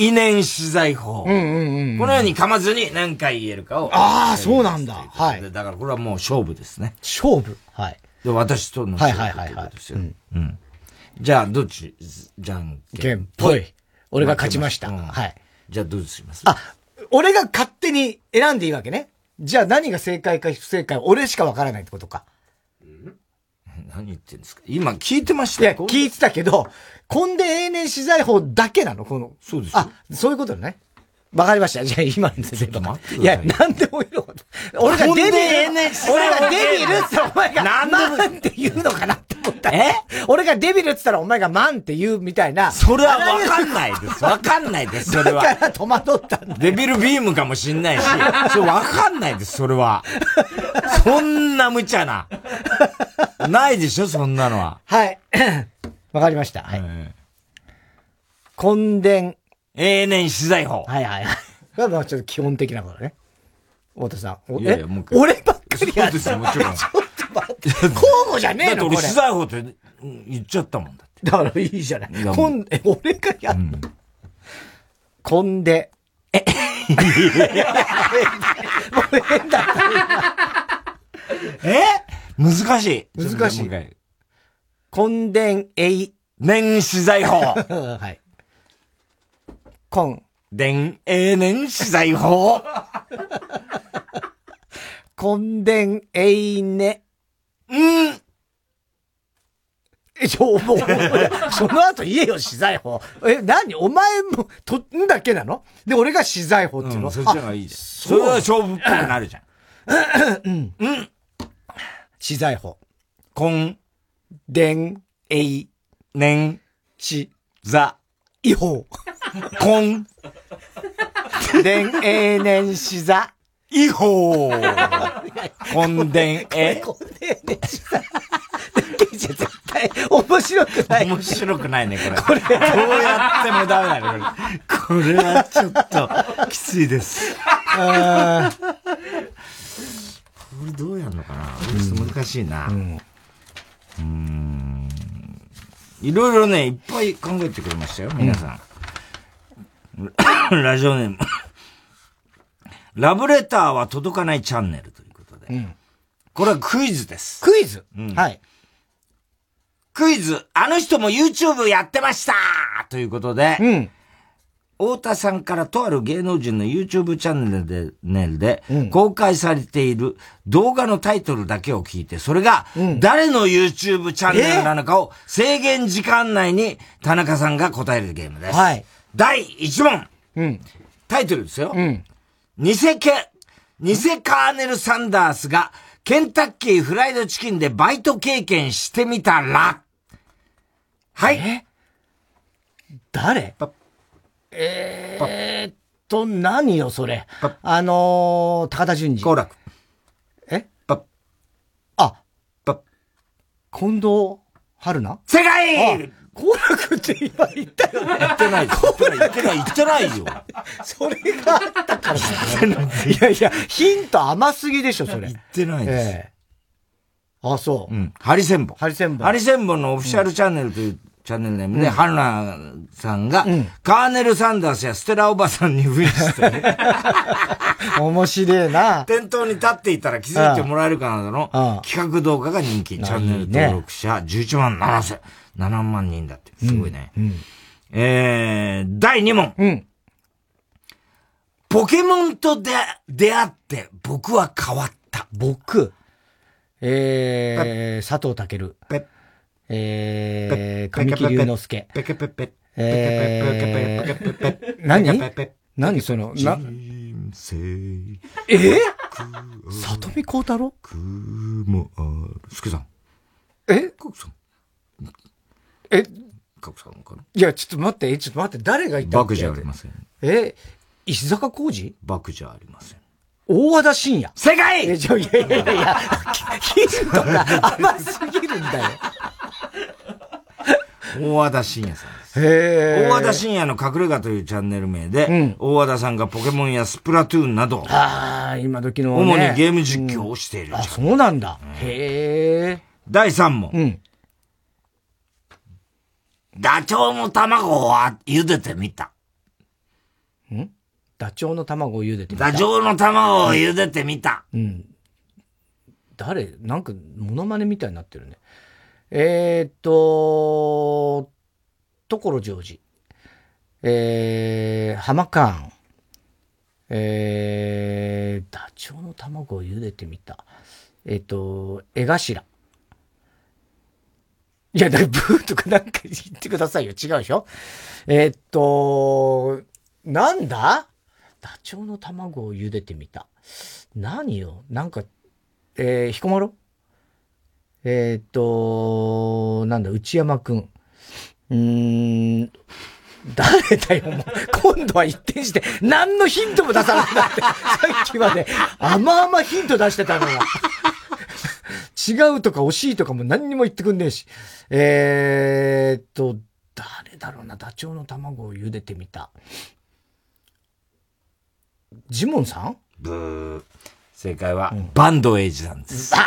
異念取材法。うんうんうん。このように噛まずに何回言えるかを。ああ、そうなんだ。はい。だからこれはもう勝負ですね。勝負？はい。で、私との勝負ということですよ。うん。じゃあ、どっち？じゃんけんぽい。俺が勝ちました。はい。じゃあ、どうしますあ、俺が勝手に選んでいいわけね。じゃあ何が正解か不正解俺しかわからないってことか。何言ってんですか？今聞いてましたいや、聞いてたけど、根で永年資材法だけなの？この。そうですあ、そういうことね。わかりました。じゃあ今のちょっと待っていや、なんでもいいの。俺がデビル、俺がデビルってお前が、なんって言うのかなって思った。え？俺がデビルって言ったらお前がマンって言うみたいな。それはわかんないです。わかんないです、それは。だから戸惑ったんだ。デビルビームかもしんないし、それわかんないです、それは。そんな無茶な。ないでしょ、そんなのは。はい。わかりました。はい。根伝。永年資材法。はいはいはい。これはちょっと基本的なことね。太田さん。いやいや、もう俺ばっかりやそうですよ、もちろん。ちょっと待って。交互じゃねえのこれ。資材法って言っちゃったもんだって。だからいいじゃない。こん、え、俺がやっ、うん、こんで。え、もう変だった。え？難しい。難しい。根伝永年資材法。はい。根伝永年資材法。根伝永年。うん。え、ちょ、もう、その後言えよ、資材法。え、何？お前も、と、んだけなの？で、俺が資材法っていうの、うん、そっちの方がいいじゃん。それは勝負っぽくなるじゃん。うん。うん。資材法。根、伝、永、年、し、ざ、違法。根、伝、永年、しざ、違法。根伝、え。根伝、年、しざ。絶対面白くない。面白くないね、これ。これ、どうやってもダメだね、これ。これはちょっと、きついです。あこれどうやるのかな、ちょっと難しいな。うん。うんいろいろね、いっぱい考えてくれましたよ、皆さん。うん、ラジオネーム。ラブレターは届かないチャンネルということで。うん、これはクイズです。クイズ、うん、はい。クイズ、あの人も YouTube やってましたということで、うん。太田さんからとある芸能人の YouTube チャンネルで、で公開されている動画のタイトルだけを聞いて、それが誰の YouTube チャンネルなのかを制限時間内に田中さんが答えるゲームです。はい。第1問。うん。タイトルですよ。うん。偽ケ、偽カーネル・サンダースがケンタッキーフライドチキンでバイト経験してみたら、はい。え？誰？えーっと、何よ、それ。あのー、高田純次。好楽。え？パあ。パ近藤春菜？正解好楽って今言ったよね。言ってない。言ってない。言ってない。言ってないよ。それがあったから。いやいや、ヒント甘すぎでしょ、それ。言ってないです。えー、あ、そう。うん。ハリセンボン。ハリセンボン。ハリセンボンのオフィシャルチャンネルというチャンネルネームで、ハルナさんが、カーネル・サンダースやステラおばさんに扮して、ね、面白いな。店頭に立っていたら気づいてもらえるかなどの企画動画が人気。チャンネル登録者11万7千、7万人だって。すごいね。うんうん、えー、第2問。うん、ポケモンと出出会って僕は変わった。僕えー、佐藤健。ペッえー、神木隆之介。ペケペペ。えー、何何その、な、えー、里見光太郎くもある。すけさん。えかくさん。えかくさんかないや、ちょっと待って、ちょっと待って、誰がいたバクじゃありません。え石坂浩二バクじゃありません。大和田信也。正解え、ちょ、いやいやいやいや、ヒントが甘すぎるんだよ。大和田信也さんです。へ大和田信也の隠れ家というチャンネル名で、うん、大和田さんがポケモンやスプラトゥーンなど、ああ、今時の、ね、主にゲーム実況をしている、うん、あ、そうなんだ。へえ。第3問。うん。ダチョウの卵を茹でてみた。ダチョウの卵を茹でてみた？ダチョウの卵を茹でてみた。うん。誰？なんか、モノマネみたいになってるね。えー、っと、所ジョージ。えー、浜カーン。えー、ダチョウの卵を茹でてみた。えっ、と、絵頭。いや、だブーとかなんか言ってくださいよ。違うでしょ？えっ、と、なんだ？ダチョウの卵を茹でてみた。何よ？なんか、えー、彦摩呂？えっ、と、なんだ、内山くん。うーん、誰だよ、もう。今度は一転して、何のヒントも出さなくなって、さっきまで、あまあまヒント出してたのが。違うとか惜しいとかも何にも言ってくんねえし。えー、っと、誰だろうな、ダチョウの卵を茹でてみた。ジモンさん？ブー。正解は、うん、バンドエイジなんです。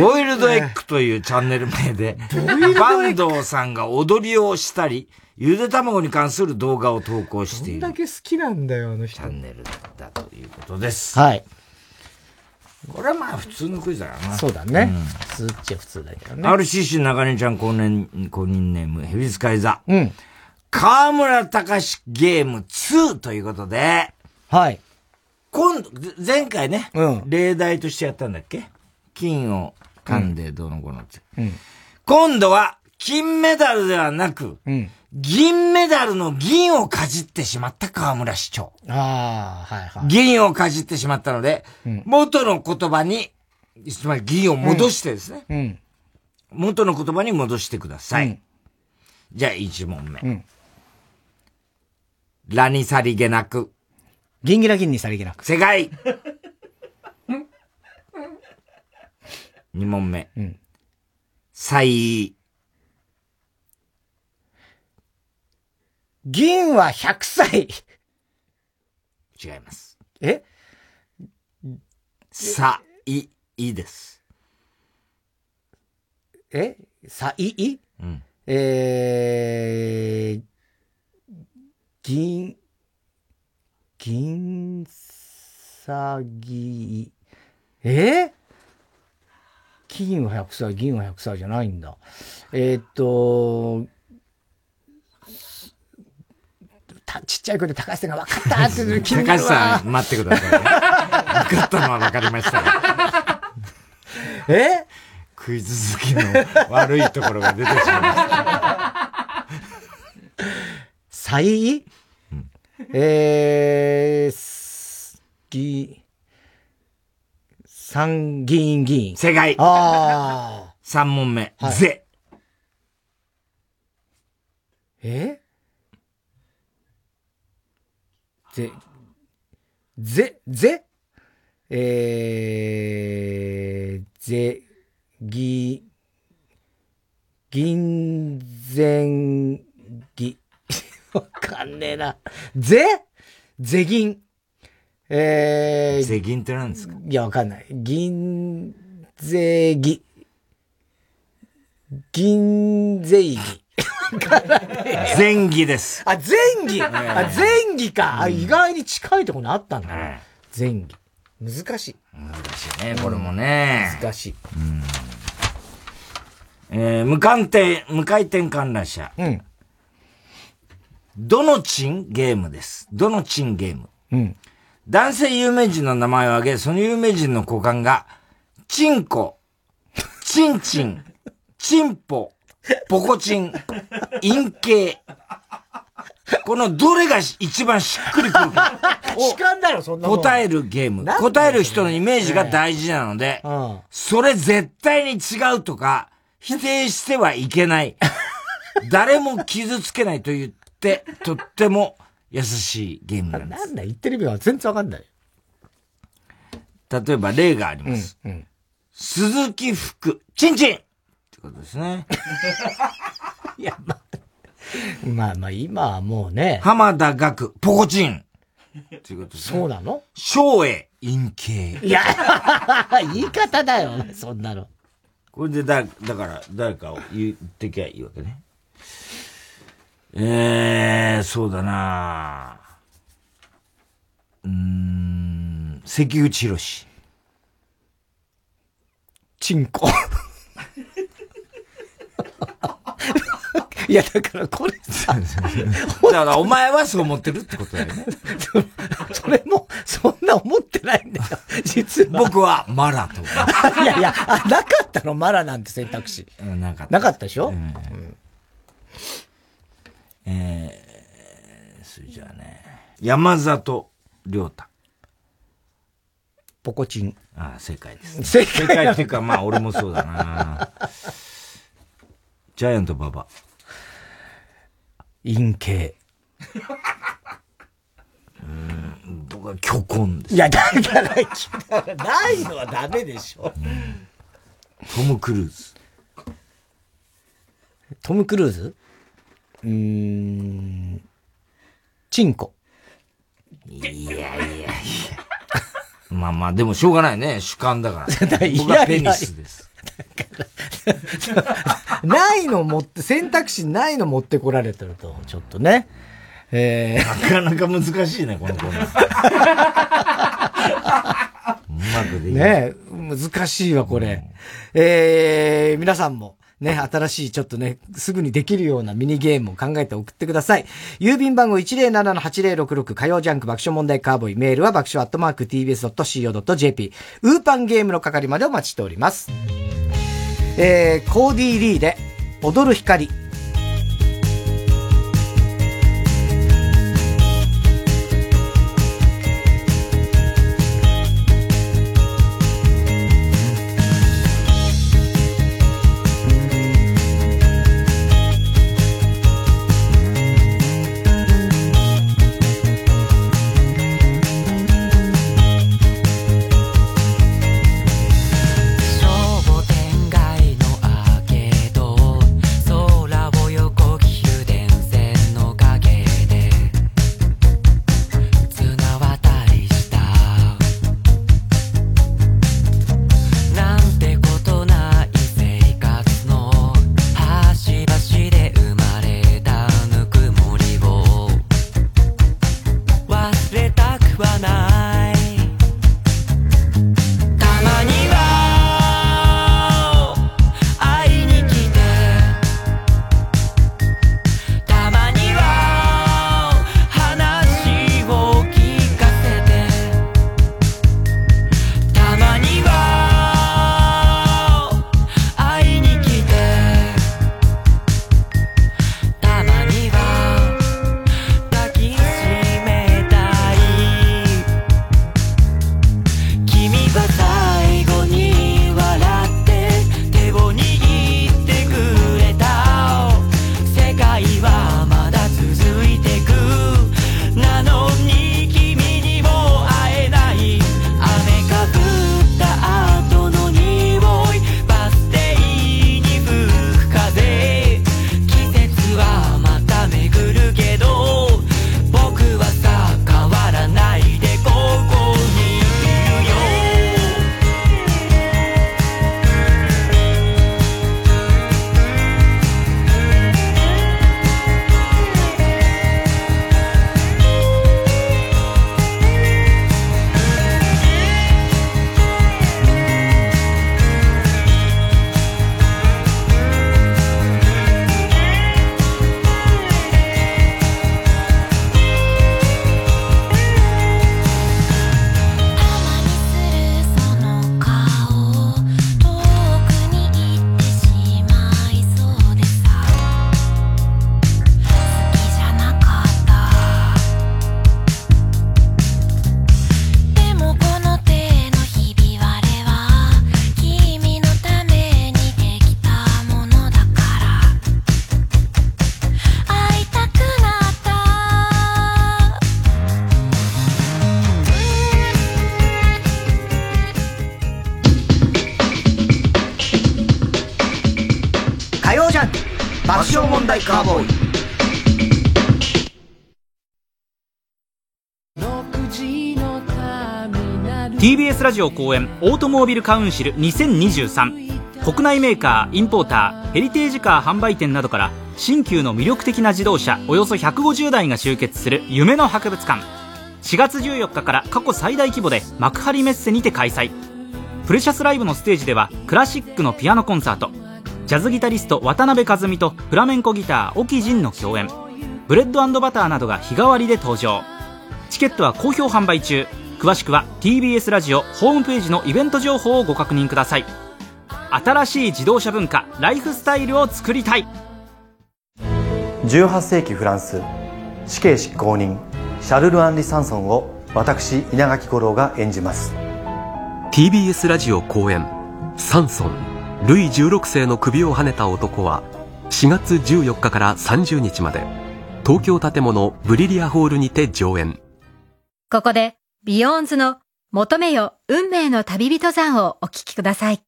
ボイルドエッグというチャンネル名で、バンドさんが踊りをしたり、ゆで卵に関する動画を投稿している。どんだけ好きなんだよ、あの人。チャンネルだということです。はい。これはまあ普通のクイズだな。そうだね。うん、普通っちゃ普通だけどね。RCC 中根ちゃん公認、公認ネーム、ヘビ使い座。うん。河村隆ゲーム2ということで。はい。今度、前回ね、うん、例題としてやったんだっけ？金を噛んでどの子のって、うん。今度は、金メダルではなく、うん、銀メダルの銀をかじってしまった河村市長。ああ、はいはい。銀をかじってしまったので、うん、元の言葉に、つまり銀を戻してですね。うん、元の言葉に戻してください。じゃあ、一問目。うん、ラにさりげなく。銀ギラ銀にさりげなく。正解二問目。うん。歳。銀は100歳。違います。え？さ、い、いです。え？さ、い、い？うん。えー、銀、銀さぎ、え？金は100歳、銀は100歳じゃないんだ。えー、っと、ちっちゃい声で高橋さんが分かったって言う 高橋さん、待ってください、ね。分かったのは分かりました。え？クイズ好きの悪いところが出てしまいました。えー、ぎ、参議院議員。正解。ああ。三問目。はい、ぜ。え？ぜ、ぜ、ぜ？えー、ぜ、ぎ、銀前ぎ、わかんねえな。ぜ？ぜ銀。えー、税銀って何ですか？いや、わかんない。銀税儀。銀税儀。前儀です。あ、前儀、あ、前儀か、あ。意外に近いところにあったんだね。前儀。難しい。難しいね、これもね。難しい。えー、無回転、無回転観覧車。うん。どのチンゲームです。どのチンゲーム。うん。男性有名人の名前を挙げ、その有名人の股間が、チンコ、チンチン、チンポ、ポコチン、陰形。このどれが一番しっくりくるか。な答えるゲーム。答える人のイメージが大事なので、それ絶対に違うとか、否定してはいけない。誰も傷つけないと言って、とっても優しいゲームなんです。なんだ、言ってる意味は全然わかんない。例えば例があります。うんうん、鈴木福、チンチンってことですね。いや、まあ、まあまあ、今はもうね。浜田学、ポコチンっていうことですね。そうなの？昭栄、陰形。いや、言い方だよ、そんなの。これでだ、だから、誰かを言ってきゃいいわけね。えー、そうだなうん、関口博士。チンコ。いや、だからこれさ。だからお前はそう思ってるってことだよね。それも、そんな思ってないんだよ。実は。僕はマラとか。いやいや、あ、なかったのマラなんて選択肢。なかった。なかったでしょ、うん、えー、それじゃあね。山里亮太。ポコチン。ああ、正解です、正解。正解っていうか、まあ俺もそうだな。ジャイアント馬場。陰形。うん、僕は虚根です。いや、だから、ないのはダメでしょ。うん、トム・クルーズ。トム・クルーズ？うーん、チンコ。いやいやいや。まあまあ、でもしょうがないね。主観だから。僕はペニスです。ないの持って、選択肢ないの持ってこられてると、ちょっとね。えー、なかなか難しいね、このコーナー。うまくできね難しいわ、これ。うん、えー、皆さんも、ね、新しいちょっとね、すぐにできるようなミニゲームを考えて送ってください。郵便番号107-8066火曜ジャンク爆笑問題カーボーイメールは爆笑アットマーク tbs.co.jp ウーパンゲームの係までお待ちしております。えー、コーディー・リーで踊る光。ラジオ後援オートモービルカウンシル2023国内メーカーインポーターヘリテージカー販売店などから新旧の魅力的な自動車およそ150台が集結する夢の博物館。4月14日から過去最大規模で幕張メッセにて開催。プレシャスライブのステージではクラシックのピアノコンサート。ジャズギタリスト渡辺香津美とフラメンコギター沖仁の共演。ブレッドバターなどが日替わりで登場。チケットは好評販売中。詳しくは TBS ラジオホームページのイベント情報をご確認ください。新しい自動車文化ライフスタイルを作りたい。18世紀フランス死刑執行人シャルル・アンリ・サンソンを私稲垣吾郎が演じます。TBS ラジオ公演「サンソンルイ16世の首をはねた男は4月14日から30日まで東京建物ブリリアホールにて上演。ここで BEYOOOOONDS の求めよ運命の旅人算をお聴きください。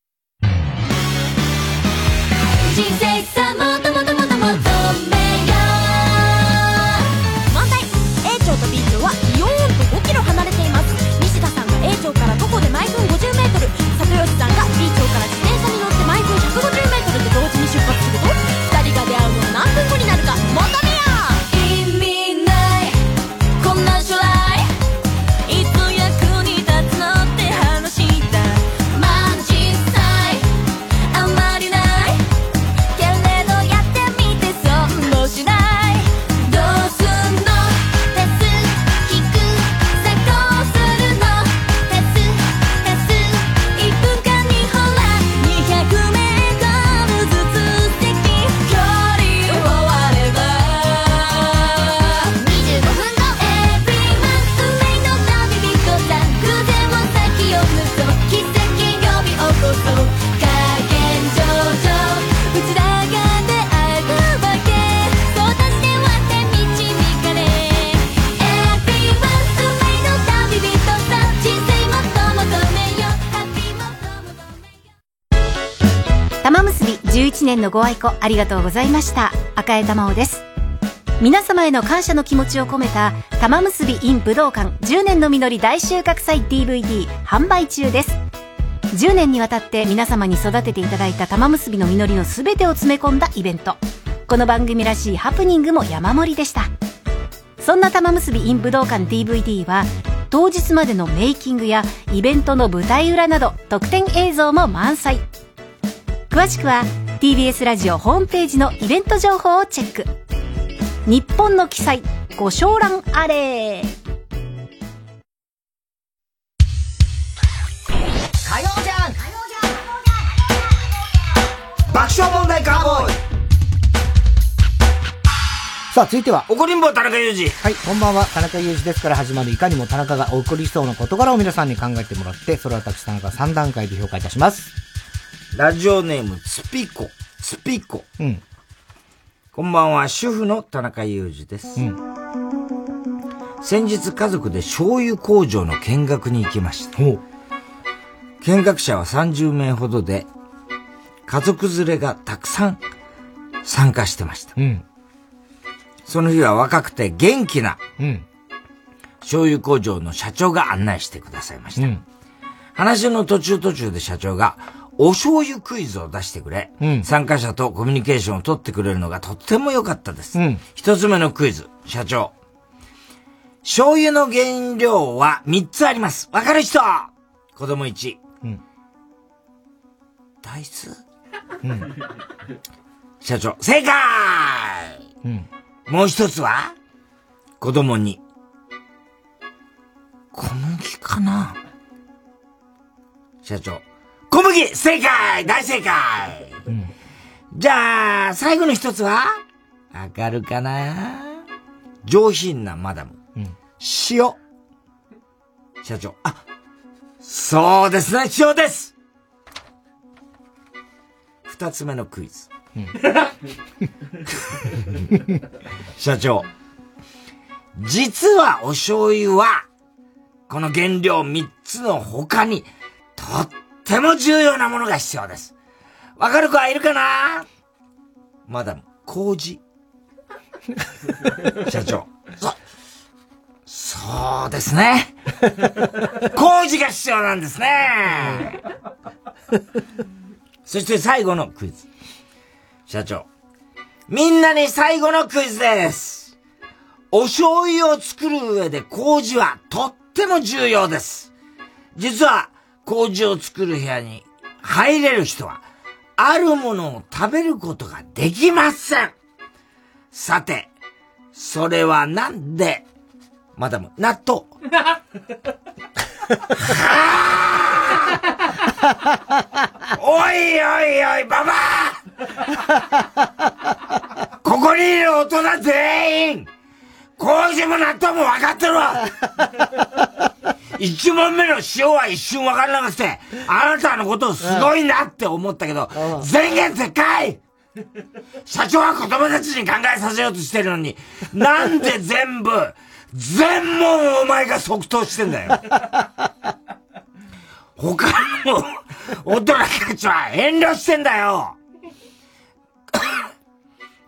11年のご愛顧ありがとうございました。赤江玉緒です。皆様への感謝の気持ちを込めた玉結び in 武道館10年の実り大収穫祭 DVD 販売中です。10年にわたって皆様に育てていただいた玉結びの実りの全てを詰め込んだイベント。この番組らしいハプニングも山盛りでした。そんな玉結び in 武道館 DVD は当日までのメイキングやイベントの舞台裏など特典映像も満載。詳しくは TBS ラジオホームページのイベント情報をチェック日本の記載ご賞覧あれ火曜じゃん爆笑問題カーボーイさあ、続いては。怒りんぼ田中裕二。はい、こんばんは。田中裕二ですから始まるいかにも田中が起こりそうな事柄を皆さんに考えてもらって、それを私田中3段階で評価いたします。ラジオネーム、つぴこ。つぴこ。うん。こんばんは、主婦の田中裕二です。うん。先日家族で醤油工場の見学に行きました。見学者は30名ほどで、家族連れがたくさん参加してました。うん。その日は若くて元気な、うん。醤油工場の社長が案内してくださいました。うん。話の途中途中で社長が、お醤油クイズを出してくれ、うん、参加者とコミュニケーションを取ってくれるのがとっても良かったです。うん、一つ目のクイズ、社長。醤油の原料は三つあります。わかる人？子供1。うん、大豆、うん、社長、正解、うん、もう一つは？子供に。小麦かな？社長。小麦正解大正解、うん、じゃあ、最後の一つはわかるかな？上品なマダム。うん、塩。社長。あ、そうですね、塩です二つ目のクイズ。うん、社長。実はお醤油は、この原料三つの他に、とっても重要なものが必要です。わかる子はいるかな？マダム、麹。社長。そ、そうですね。麹が必要なんですね。そして最後のクイズ。社長。みんなに最後のクイズです。お醤油を作る上で麹はとっても重要です。実は、麹を作る部屋に入れる人は、あるものを食べることができません。さて、それはなんで、マダム、納豆。おいおいおい、ババアここにいる大人全員麹も納豆も分かってるわ一問目の塩は一瞬分からなくて、あなたのことすごいなって思ったけど、全言絶開社長は子供たちに考えさせようとしてるのに、なんで全部、全問お前が即答してんだよ。他の大人たちは遠慮してんだよ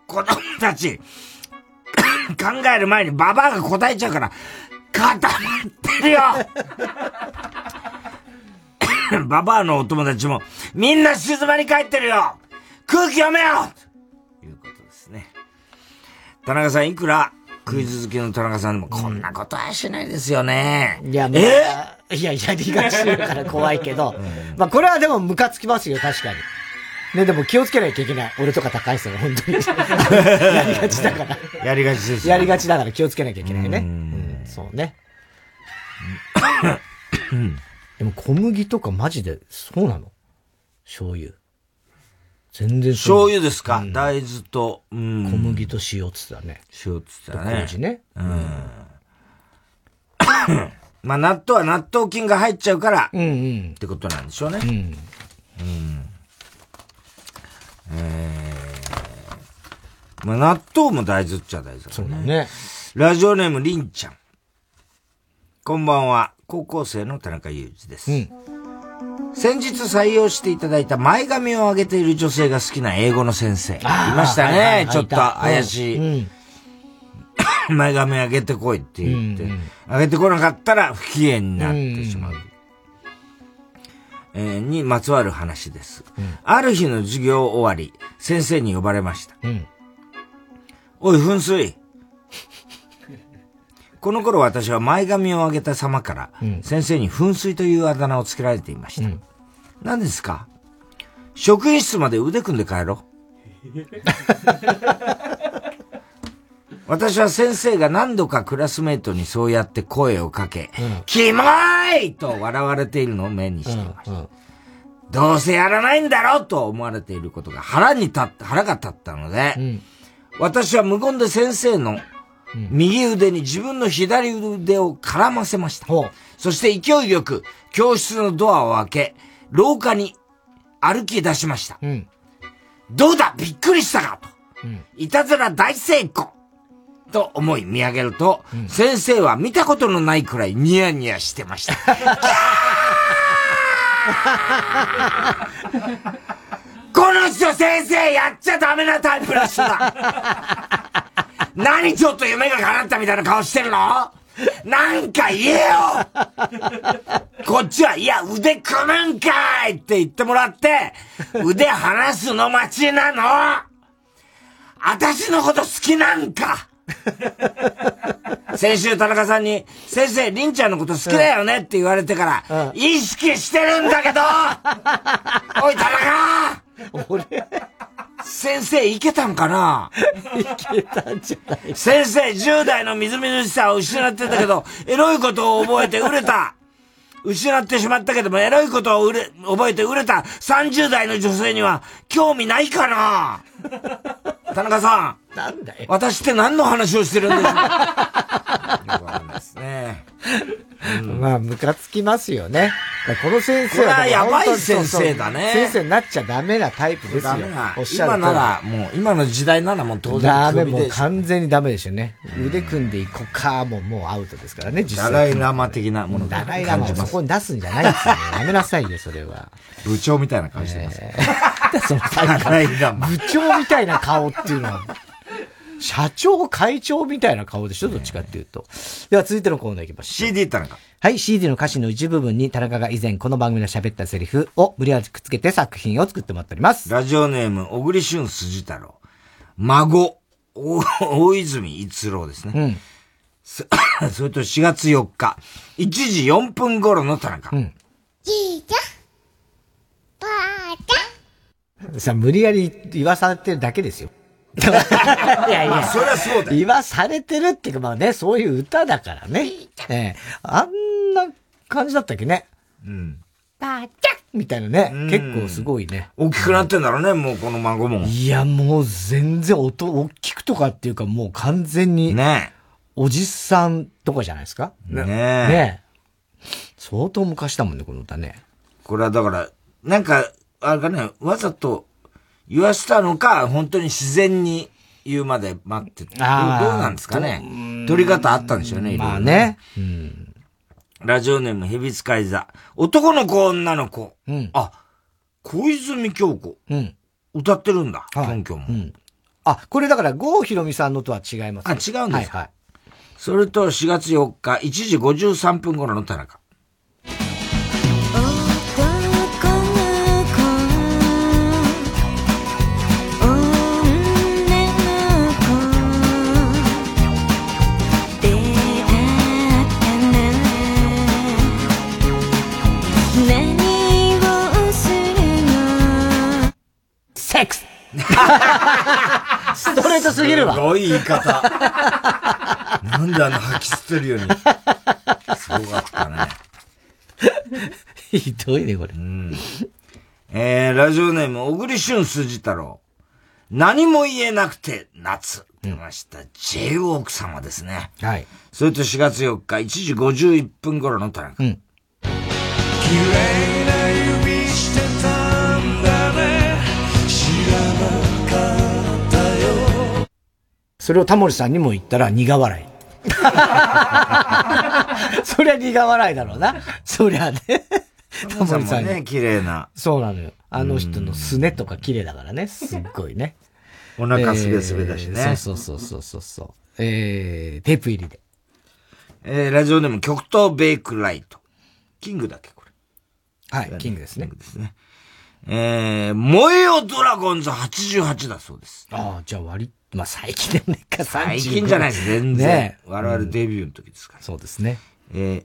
子供たち、考える前にババアが答えちゃうから、固まってるよ ババアのお友達も、みんな静まり返ってるよ空気読めよということですね。田中さん、いくらクイズ好きの田中さんでも、こんなことはしないですよね。いや、え？いや、やりがちだから怖いけど、まあこれはでもムカつきますよ、確かに。ね、でも気をつけなきゃいけない。俺とか高橋さんが本当に。やりがちだから。やりがちですやりがちだから気をつけなきゃいけないね。うん、そうね。でも小麦とかマジで、そうなの？醤油。全然醤油ですか、うん、大豆と、うん、小麦と塩っつったね。塩っつったね。麹ね。うん。まあ納豆は納豆菌が入っちゃうから、うんうん、ってことなんでしょうね。うん。うん、えー、まあ納豆も大豆っちゃ大豆だね。そうだね。ラジオネームりんちゃん。こんばんは。高校生の田中裕二です。うん。先日採用していただいた前髪を上げている女性が好きな英語の先生。いましたね。はいはいはい、ちょっと怪しい。うん 前髪上げてこいって言って、うんうん、上げてこなかったら不機嫌になってしまう。えー、にまつわる話です、うん、ある日の授業終わり、先生に呼ばれました。うん、おい、噴水。この頃私は前髪を上げた様から、先生に噴水というあだ名をつけられていました。うん、何ですか？職員室まで腕組んで帰ろう。私は先生が何度かクラスメートにそうやって声をかけ、うん、キモいと笑われているのを目にしていました。うんうん、どうせやらないんだろうと思われていることが腹に立った、腹が立ったので、うん、私は無言で先生の右腕に自分の左腕を絡ませました。そして勢いよく教室のドアを開け、廊下に歩き出しました。どうだ？びっくりしたか？と。いたずら大成功。と思い見上げると、うん、先生は見たことのないくらいニヤニヤしてました。この人先生やっちゃダメなタイプの人だ何ちょっと夢が叶ったみたいな顔してるの？なんか言えよ！こっちは、いや、腕組むんかい！って言ってもらって、腕離すの待ちなの！私のこと好きなんか！先週田中さんに、先生、りんちゃんのこと好きだよね！って言われてから、うん、意識してるんだけど！おい、田中！俺先生、いけたんかな？いけたんじゃない。先生、10代のみずみずしさを失ってたけど、エロいことを覚えて売れた。失ってしまったけども、エロいことを売れ、覚えて売れた。30代の女性には、興味ないかな？田中さん。なんだよ。私って何の話をしてるんでしょうか？ですね。うん、まあ、ムカつきますよね。この先生は。やばい先生だね。先生になっちゃダメなタイプですよ。おっしゃる今なら、もう、今の時代ならもう当然ダメ、もう完全にダメですよね。腕組んでいこうか、もう、もうアウトですからね、実際。ダライラマ的なものダライラマをそこに出すんじゃないですよね。やめなさいよ、それは。部長みたいな顔してます。えー、そのダライラマ。部長みたいな顔っていうのは。社長、会長みたいな顔でしょどっちかっていうと。では続いてのコーナー行きましょう。CD 田中。はい、CD の歌詞の一部分に田中が以前この番組で喋ったセリフを無理やりくっつけて作品を作ってもらっております。ラジオネーム、小栗旬筋太郎。孫、大泉逸郎ですね。うん。そ それと4月4日、1時4分頃の田中。うん。じいちゃん、ばあちゃん。さ、無理やり言わされてるだけですよ。いやいや、そりゃそうだ言わされてるっていうか、まあね、そういう歌だからね。ええあんな感じだったっけね。うん。ばあちゃんみたいなね。結構すごいね。大きくなってんだろうね、もうこの孫も。いや、もう全然音、大きくとかっていうかもう完全に。ねおじさんとかじゃないですか？ねね相当昔だもんね、この歌ね。これはだから、なんか、あれかね、わざと言わしたのか、本当に自然に言うまで待ってどうなんですかね。取り方あったんでしょうね、まあね。うん、ラジオネーム、ヘビ使い座。男の子、女の子。うん、あ、小泉京子。うん、歌ってるんだ、本拠も。うん、あ、これだから、郷ひろみさんのとは違います、ね、あ、違うんですか、はいはいそれと4月4日1時53分頃の田中。すぎるわ。すごい言い方。なんであの吐き捨てるように。すごかったね。ひどいね、これ。うん。えー、ラジオネーム、小栗旬筋太郎。何も言えなくて夏。出ました。うん、J ウォーク様ですね。はい。それと4月4日、1時51分頃の田中。うん。綺麗なそれをタモリさんにも言ったら苦笑い。そりゃ苦笑いだろうな。そりゃね。タモリさんね、綺麗な。そうなのよ。あの人のすねとか綺麗だからね。すっごいね。お腹すべすべだしね、えー。そうそうそうそうそう。えー、テープ入りで。えー、ラジオネーム極東ベイクライト。キングだっけ、これ。はい、キングですね。キングですね。えー、燃えよドラゴンズ88だそうです。ああ、じゃあ割まあ最近でもねか、最近じゃないです、全然。ね、我々デビューの時ですから。そうですね。えー、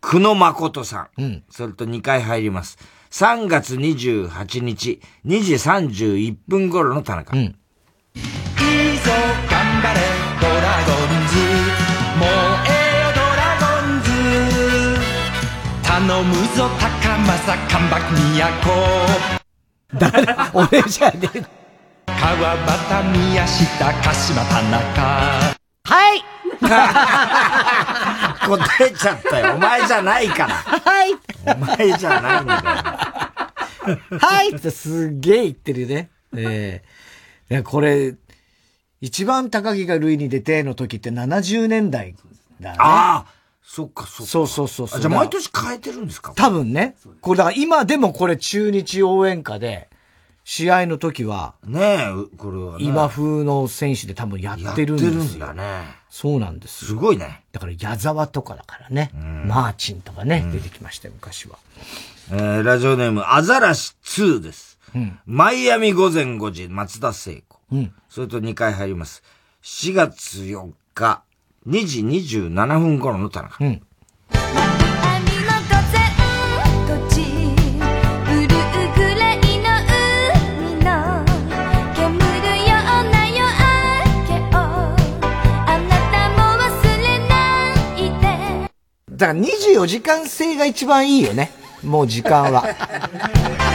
久野誠さん。うん。それと2回入ります。3月28日、2時31分頃の田中。うん。いいぞ、頑張れ、ドラゴンズ。もうえよ、ドラゴンズ。頼むぞ、高政、関白都。誰俺じゃねえ。川端宮下鹿島田中はい 答えちゃったよ。お前じゃないから。はいお前じゃないんだよ。はいってすっげえ言ってるね。ええー、これ、一番高木が類に出ての時って70年代だね。ああそっかそっか。そうそうそうそう。じゃあ毎年変えてるんですか？多分ね。これだから今でもこれ中日応援歌で、試合の時は、ねえ、これは、ね、今風の選手で多分やってるんですよ。やってるんだね。そうなんですすごいね。だから矢沢とかだからね。マーチンとかね、出てきましたよ、昔は。えー、ラジオネーム、アザラシ2です。うん、マイアミ午前5時、松田聖子。うん、それと2回入ります。4月4日、2時27分頃の田中。うんだから24時間制が一番いいよね。もう時間は。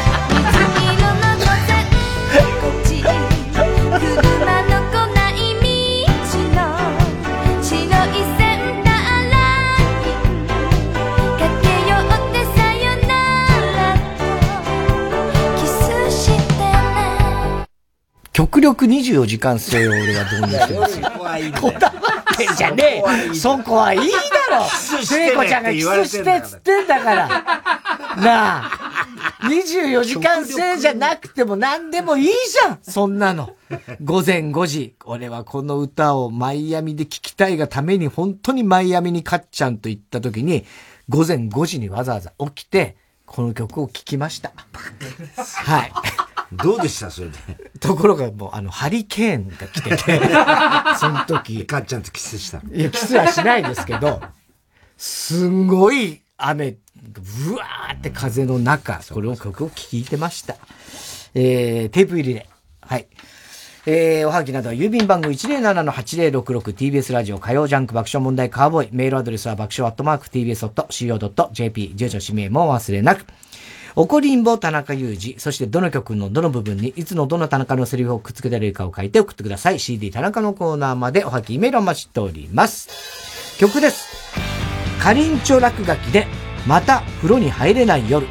極力24時間制を俺は導入してるんですよ。こだわってんじゃねえ。そこはいいだろ。聖子ちゃんがキスしてっつってんだから。なあ。24時間制じゃなくても何でもいいじゃんそんなの。午前5時。俺はこの歌をマイアミで聴きたいがために本当にマイアミにかっちゃんと行った時に、午前5時にわざわざ起きて、この曲を聴きました。はい。どうでした？それで。ところがもう、あの、ハリケーンが来てて、その時。かっちゃんとキスしたのいや、キスはしないですけど、すんごい雨、ブワーって風の中、これを曲を聴いてました。えー、テープ入りで。はい。えー、おはぎなどは郵便番号 107-8066TBS ラジオ火曜ジャンク爆笑問題カーボーイ。メールアドレスは爆笑アットマーク TBS.CO.JP。住所氏名も忘れなく。怒りんぼ田中裕二、そしてどの曲のどの部分にいつのどの田中のセリフをくっつけられるかを書いて送ってください。CD 田中のコーナーまでおはぎメールを待ちしております。曲です。かりんちょ落書きで、また風呂に入れない夜。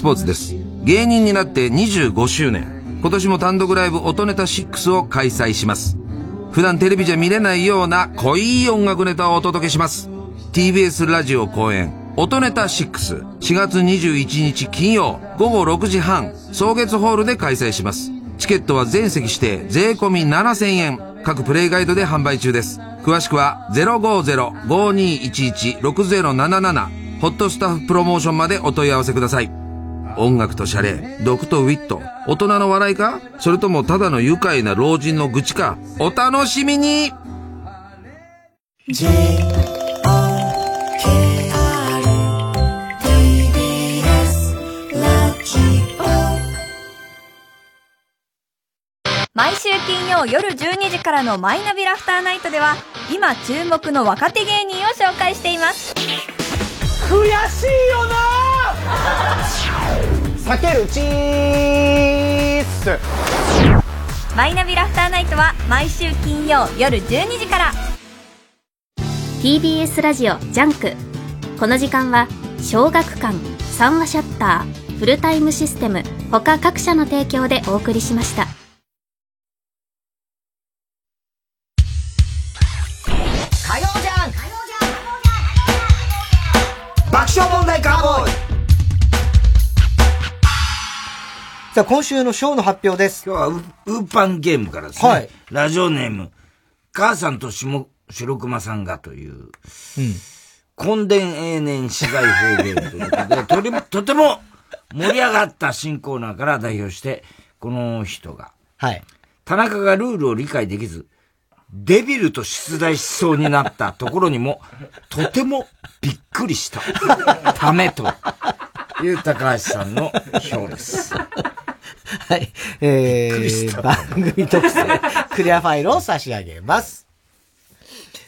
スポーツです。芸人になって25周年。今年も単独ライブ音ネタ6を開催します。普段テレビじゃ見れないような濃い音楽ネタをお届けします。TBS ラジオ公演、音ネタ6。4月21日金曜午後6時半、草月ホールで開催します。チケットは全席指定、税込み7000円。各プレイガイドで販売中です。詳しくは050-5211-6077ホットスタッフプロモーションまでお問い合わせください。音楽とシャレ、毒とウィット、大人の笑いか？それともただの愉快な老人の愚痴か？お楽しみに！毎週金曜夜12時からのマイナビラフターナイトでは今注目の若手芸人を紹介しています。悔しいよな避けるチースマイナビラフターナイトは毎週金曜夜12時から。TBS ラジオジャンク。この時間は小学館三和シャッターフルタイムシステム他各社の提供でお送りしました。火曜じゃん。爆笑問題カーボーイ。さあ、今週のショーの発表です。今日はウウーパンゲームからですね。はいラジオネーム、母さんと下白熊さんがという、うん。根伝永年資材方言ということで、とりとても盛り上がった新コーナーから代表して、この人が、はい。田中がルールを理解できず、デビルと出題しそうになったところにも、とてもびっくりしたためという高橋さんの表です。はい。えー、番組特製クリアファイルを差し上げます。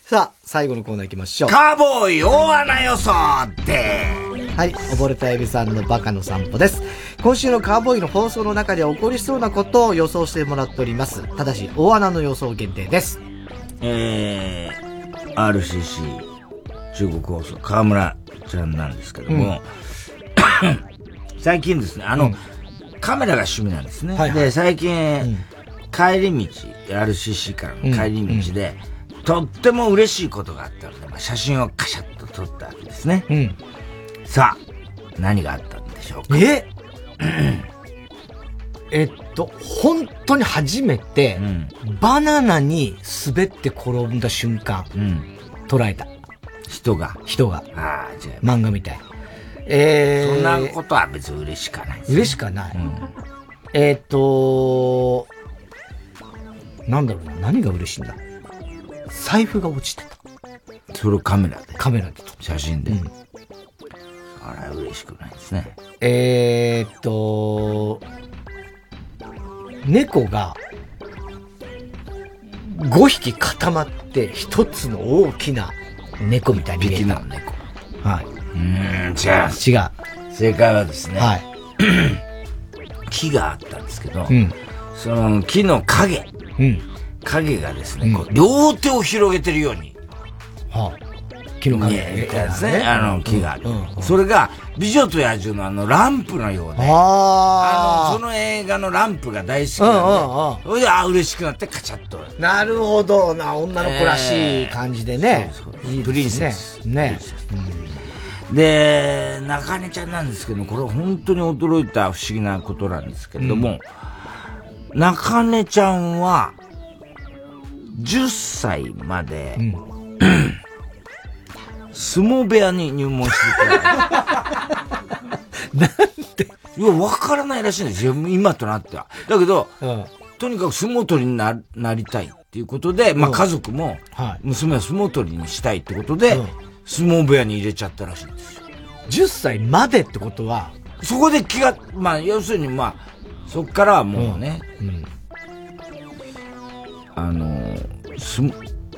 さあ、最後のコーナー行きましょう。カーボーイ大穴予想ではい、溺れたエビさんのバカの散歩です。今週のカーボーイの放送の中で起こりそうなことを予想してもらっております。ただし、大穴の予想限定です。えー、RCC 中国放送、河村ちゃんなんですけども、最近ですね、あの、カメラが趣味なんですね。はいはいで、最近、帰り道、RCC からの帰り道で、とっても嬉しいことがあったので、まあ、写真をカシャッと撮ったわけですね。さあ、何があったんでしょうか？え？えっと、本当に初めて、バナナに滑って転んだ瞬間、捉えた。人が。人が。ああ、じゃあ。漫画みたい。えー、そんなことは別に嬉しかないです、嬉しかない。えーっと、なんだろうな、何が嬉しいんだ。財布が落ちてた。それをカメラで？カメラで撮。写真で？あら、嬉しくないですね。えーっと、猫が5匹固まって一つの大きな猫みたいに見えた。猫。はい。うーん、違う。違う。正解はですね、はい。木があったんですけど、うんその木の影、うん。影がですね、こう両手を広げてるようにはあ。木の影ですね、あの木がある。それが、美女と野獣のあのランプのようで、あのその映画のランプが大好きなんで、それで、あ、嬉しくなってカチャッと。なるほどな、女の子らしい感じでね。いいですねプリンセス。ね。で、中根ちゃんなんですけど、これは本当に驚いた不思議なことなんですけれども、中根ちゃんは、10歳まで、相撲部屋に入門してて。なんで？いや、わからないらしいんです。よ、今となっては。だけど、とにかく相撲取りにななりたいっていうことで、まあうん。家族もは、娘は相撲取りにしたいってことで、相撲部屋に入れちゃったらしいんですよ。10歳までってことは、そこで気が、まあ、要するに、まあ、そっからはもうね、あの、す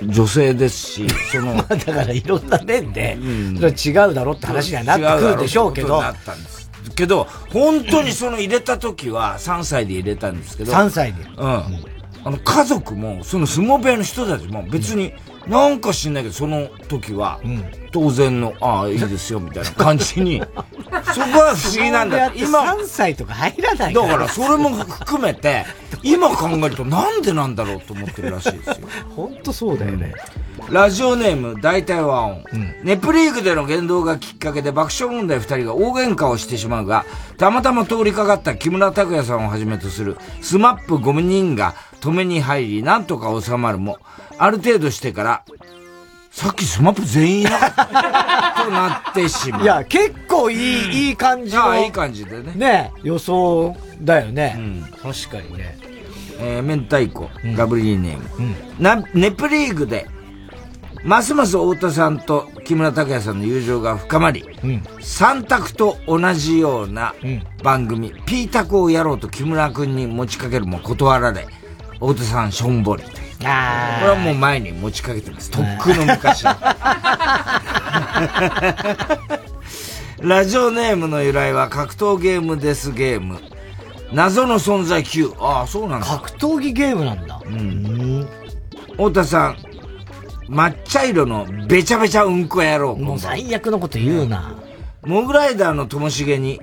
女性ですし、その、だからいろんな面で、それは違うだろって話にはなってくるでしょうけどなったんですけど、本当にその入れた時は3歳で入れたんですけど。3歳で。うん。あの、家族も、その相撲部屋の人たちも別に、なんか知んないけど、その時は、当然の、ああ、いいですよ、みたいな感じに、そこは不思議なんだ。今。3歳とか入らないだから、それも含めて、今考えるとなんでなんだろうと思ってるらしいですよ。本当そうだよね。ラジオネーム、大体和音。ネプリーグでの言動がきっかけで爆笑問題二人が大喧嘩をしてしまうが、たまたま通りかかった木村拓哉さんをはじめとするスマップ5人が止めに入り、なんとか収まるも、ある程度してから、さっきスマップ全員いなかったとなってしまう。いや、結構いい、いい感じの。ああいい感じでね。ね予想だよね。確かにね。えー、明太子、ラブリーネーム。な、ネプリーグで、ますます太田さんと木村拓哉さんの友情が深まり、三択と同じような番組、ピータクをやろうと木村君に持ちかけるも断られ、太田さんしょんぼり。あこれはもう前に持ちかけてます。とっくの昔の。ラジオネームの由来は格闘ゲームですゲーム。謎の存在 Q。ああ、そうなんだ。格闘技ゲームなんだ。うん。太田さん、抹茶色のべちゃべちゃうんこ野郎。もう最悪のこと言うな。モグライダーのともしげに、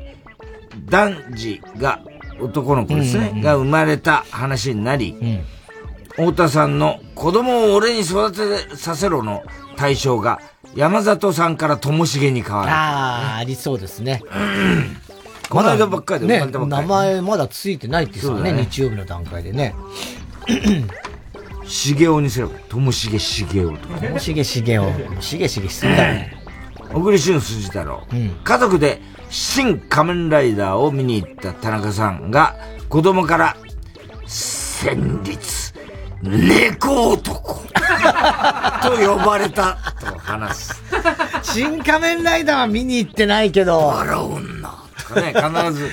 男児が、男の子ですね、うんうんうんが生まれた話になり、太田さんの子供を俺に育てさせろの対象が山里さんからともしげに変わる。ああ、ありそうですね。この間ばっかりでね、名前まだついてないって言ってたね、日曜日の段階でね。しげおにすれば、ともしげしげおとか。ともしげしげお。しげしげしすぎだね。小栗旬辻太郎、うん、家族で新仮面ライダーを見に行った田中さんが子供から戦慄猫男 と呼ばれたと話す。新仮面ライダーは見に行ってないけど。笑女とかね、必ず。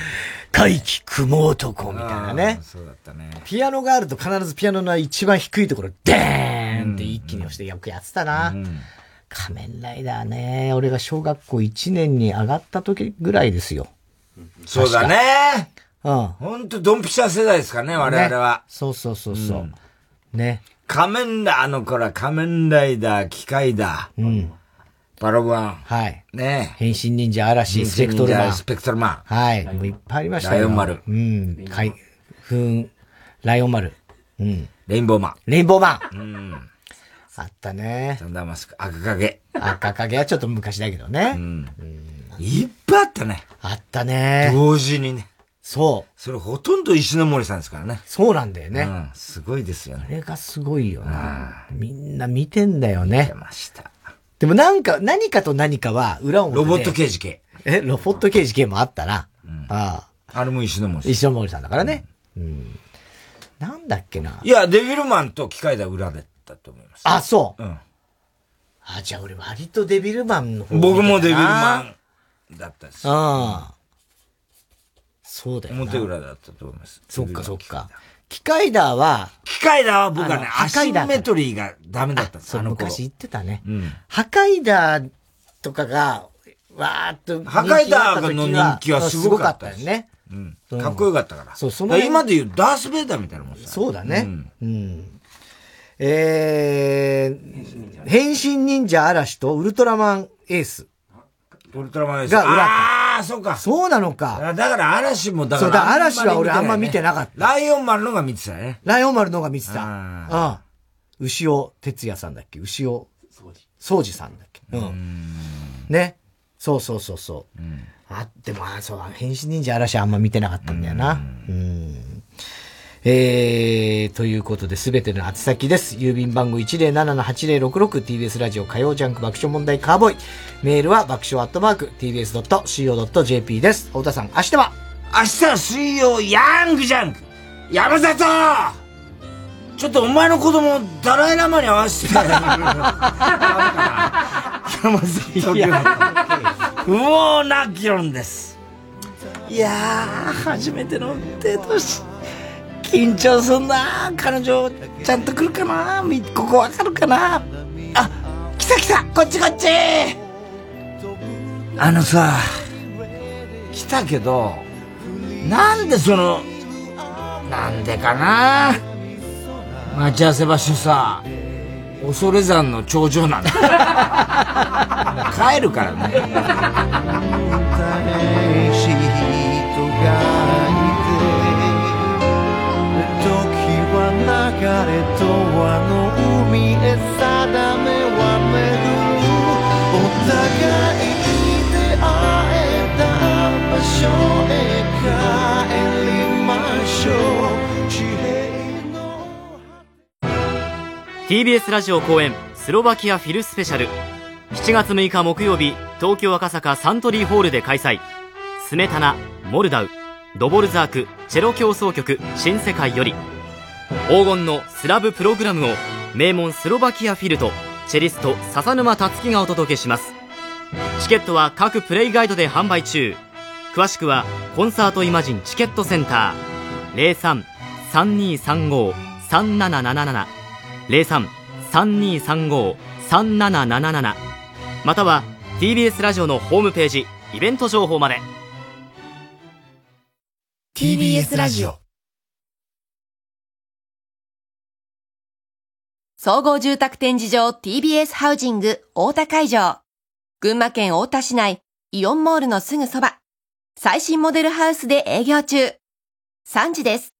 怪奇雲男みたいなね。そうだったね。ピアノがあると必ずピアノの一番低いところ、デーンって一気に押してよくやってたな。うん仮面ライダーね。俺が小学校1年に上がった時ぐらいですよ。そうだね。うん。ほんとドンピシャ世代ですかね、我々は。ね、そうそうそうそう。うん、ね。仮面ライダー、あの頃は仮面ライダー、機械だ。うん。バログワン。はい。ね変身忍者嵐、スペクトルマン。スペクトルマン。はい。もういっぱいありましたよ。ライオン丸。うん。海、風、ライオン丸。うん。レインボーマン。レインボーマン。うん。あったね。サンダーマスク、赤影。赤影はちょっと昔だけどね。うん。いっぱいあったね。あったね。同時にね。そう。それほとんど石ノ森さんですからね。そうなんだよね。うん。すごいですよね。あれがすごいよな。みんな見てんだよね。見てました。でもなんか、何かと何かは裏表ロボット刑事系。え、ロボット刑事系もあったな。うん、ああ。あれも石ノ森さん。石ノ森さんだからね。うん。なんだっけな。いや、デビルマンと機械だ裏でだと思います。あ、そう。うん。あ、じゃあ俺割とデビルマンの方僕もデビルマンだったです。ああ。そうだよ表裏だったと思います。そっかそっか。機械ダーは、機械ダーは僕はね、アシンメトリーがダメだったんです。そう、昔言ってたね。うん。破壊ダーとかが、わーっと。破壊ダーの人気はすごかったよね。うん。かっこよかったから。そう、その。今で言うダース・ベイダーみたいなもんそうだね。うん。えー、変身忍者嵐とウルトラマンエース。ウルトラマンエース。が裏ああ、そうか。そうなのか。だから嵐も、だから。そうだ、嵐は俺あんま見てなかった。ライオン丸のが見てたね。ライオン丸のが見てた。ああ。牛尾哲也さんだっけ？牛尾掃除さんだっけ？うん。ね。そうそうそうそう。あ、でも、あ、そう、変身忍者嵐あんま見てなかったんだよな。うん。えー、ということで、すべての宛先です。郵便番号 107-8066TBS ラジオ火曜ジャンク爆笑問題カーボーイ。メールは爆笑アットマーク TBS.CO.JP です。太田さん、明日は？明日は水曜ヤングジャンク山里ちょっとお前の子供、ダライラマに合わせて。山里もうな議論です。いやー、初めてのデートし。緊張すんな。彼女ちゃんと来るかな？ここわかるかな？あ来た来た。こっちこっち。あのさ来たけどなんでそのなんでかな？待ち合わせ場所さ恐山の頂上なんだ。帰るからね。れとあの海へ定めは巡るお互いに出会えた場所へ帰りましょう地平の TBS ラジオ公演スロバキアフィルスペシャル。7月6日木曜日東京赤坂サントリーホールで開催。スメタナモルダウ。ドボルザークチェロ協奏曲新世界より。黄金のスラブプログラムを名門スロバキアフィルとチェリスト笹沼達樹がお届けします。チケットは各プレイガイドで販売中。詳しくはコンサートイマジンチケットセンター。03-3235-3777 03-3235-3777または TBS ラジオのホームページイベント情報まで。TBS ラジオ。総合住宅展示場 TBS ハウジング大田会場。群馬県大田市内イオンモールのすぐそば。最新モデルハウスで営業中。3時です。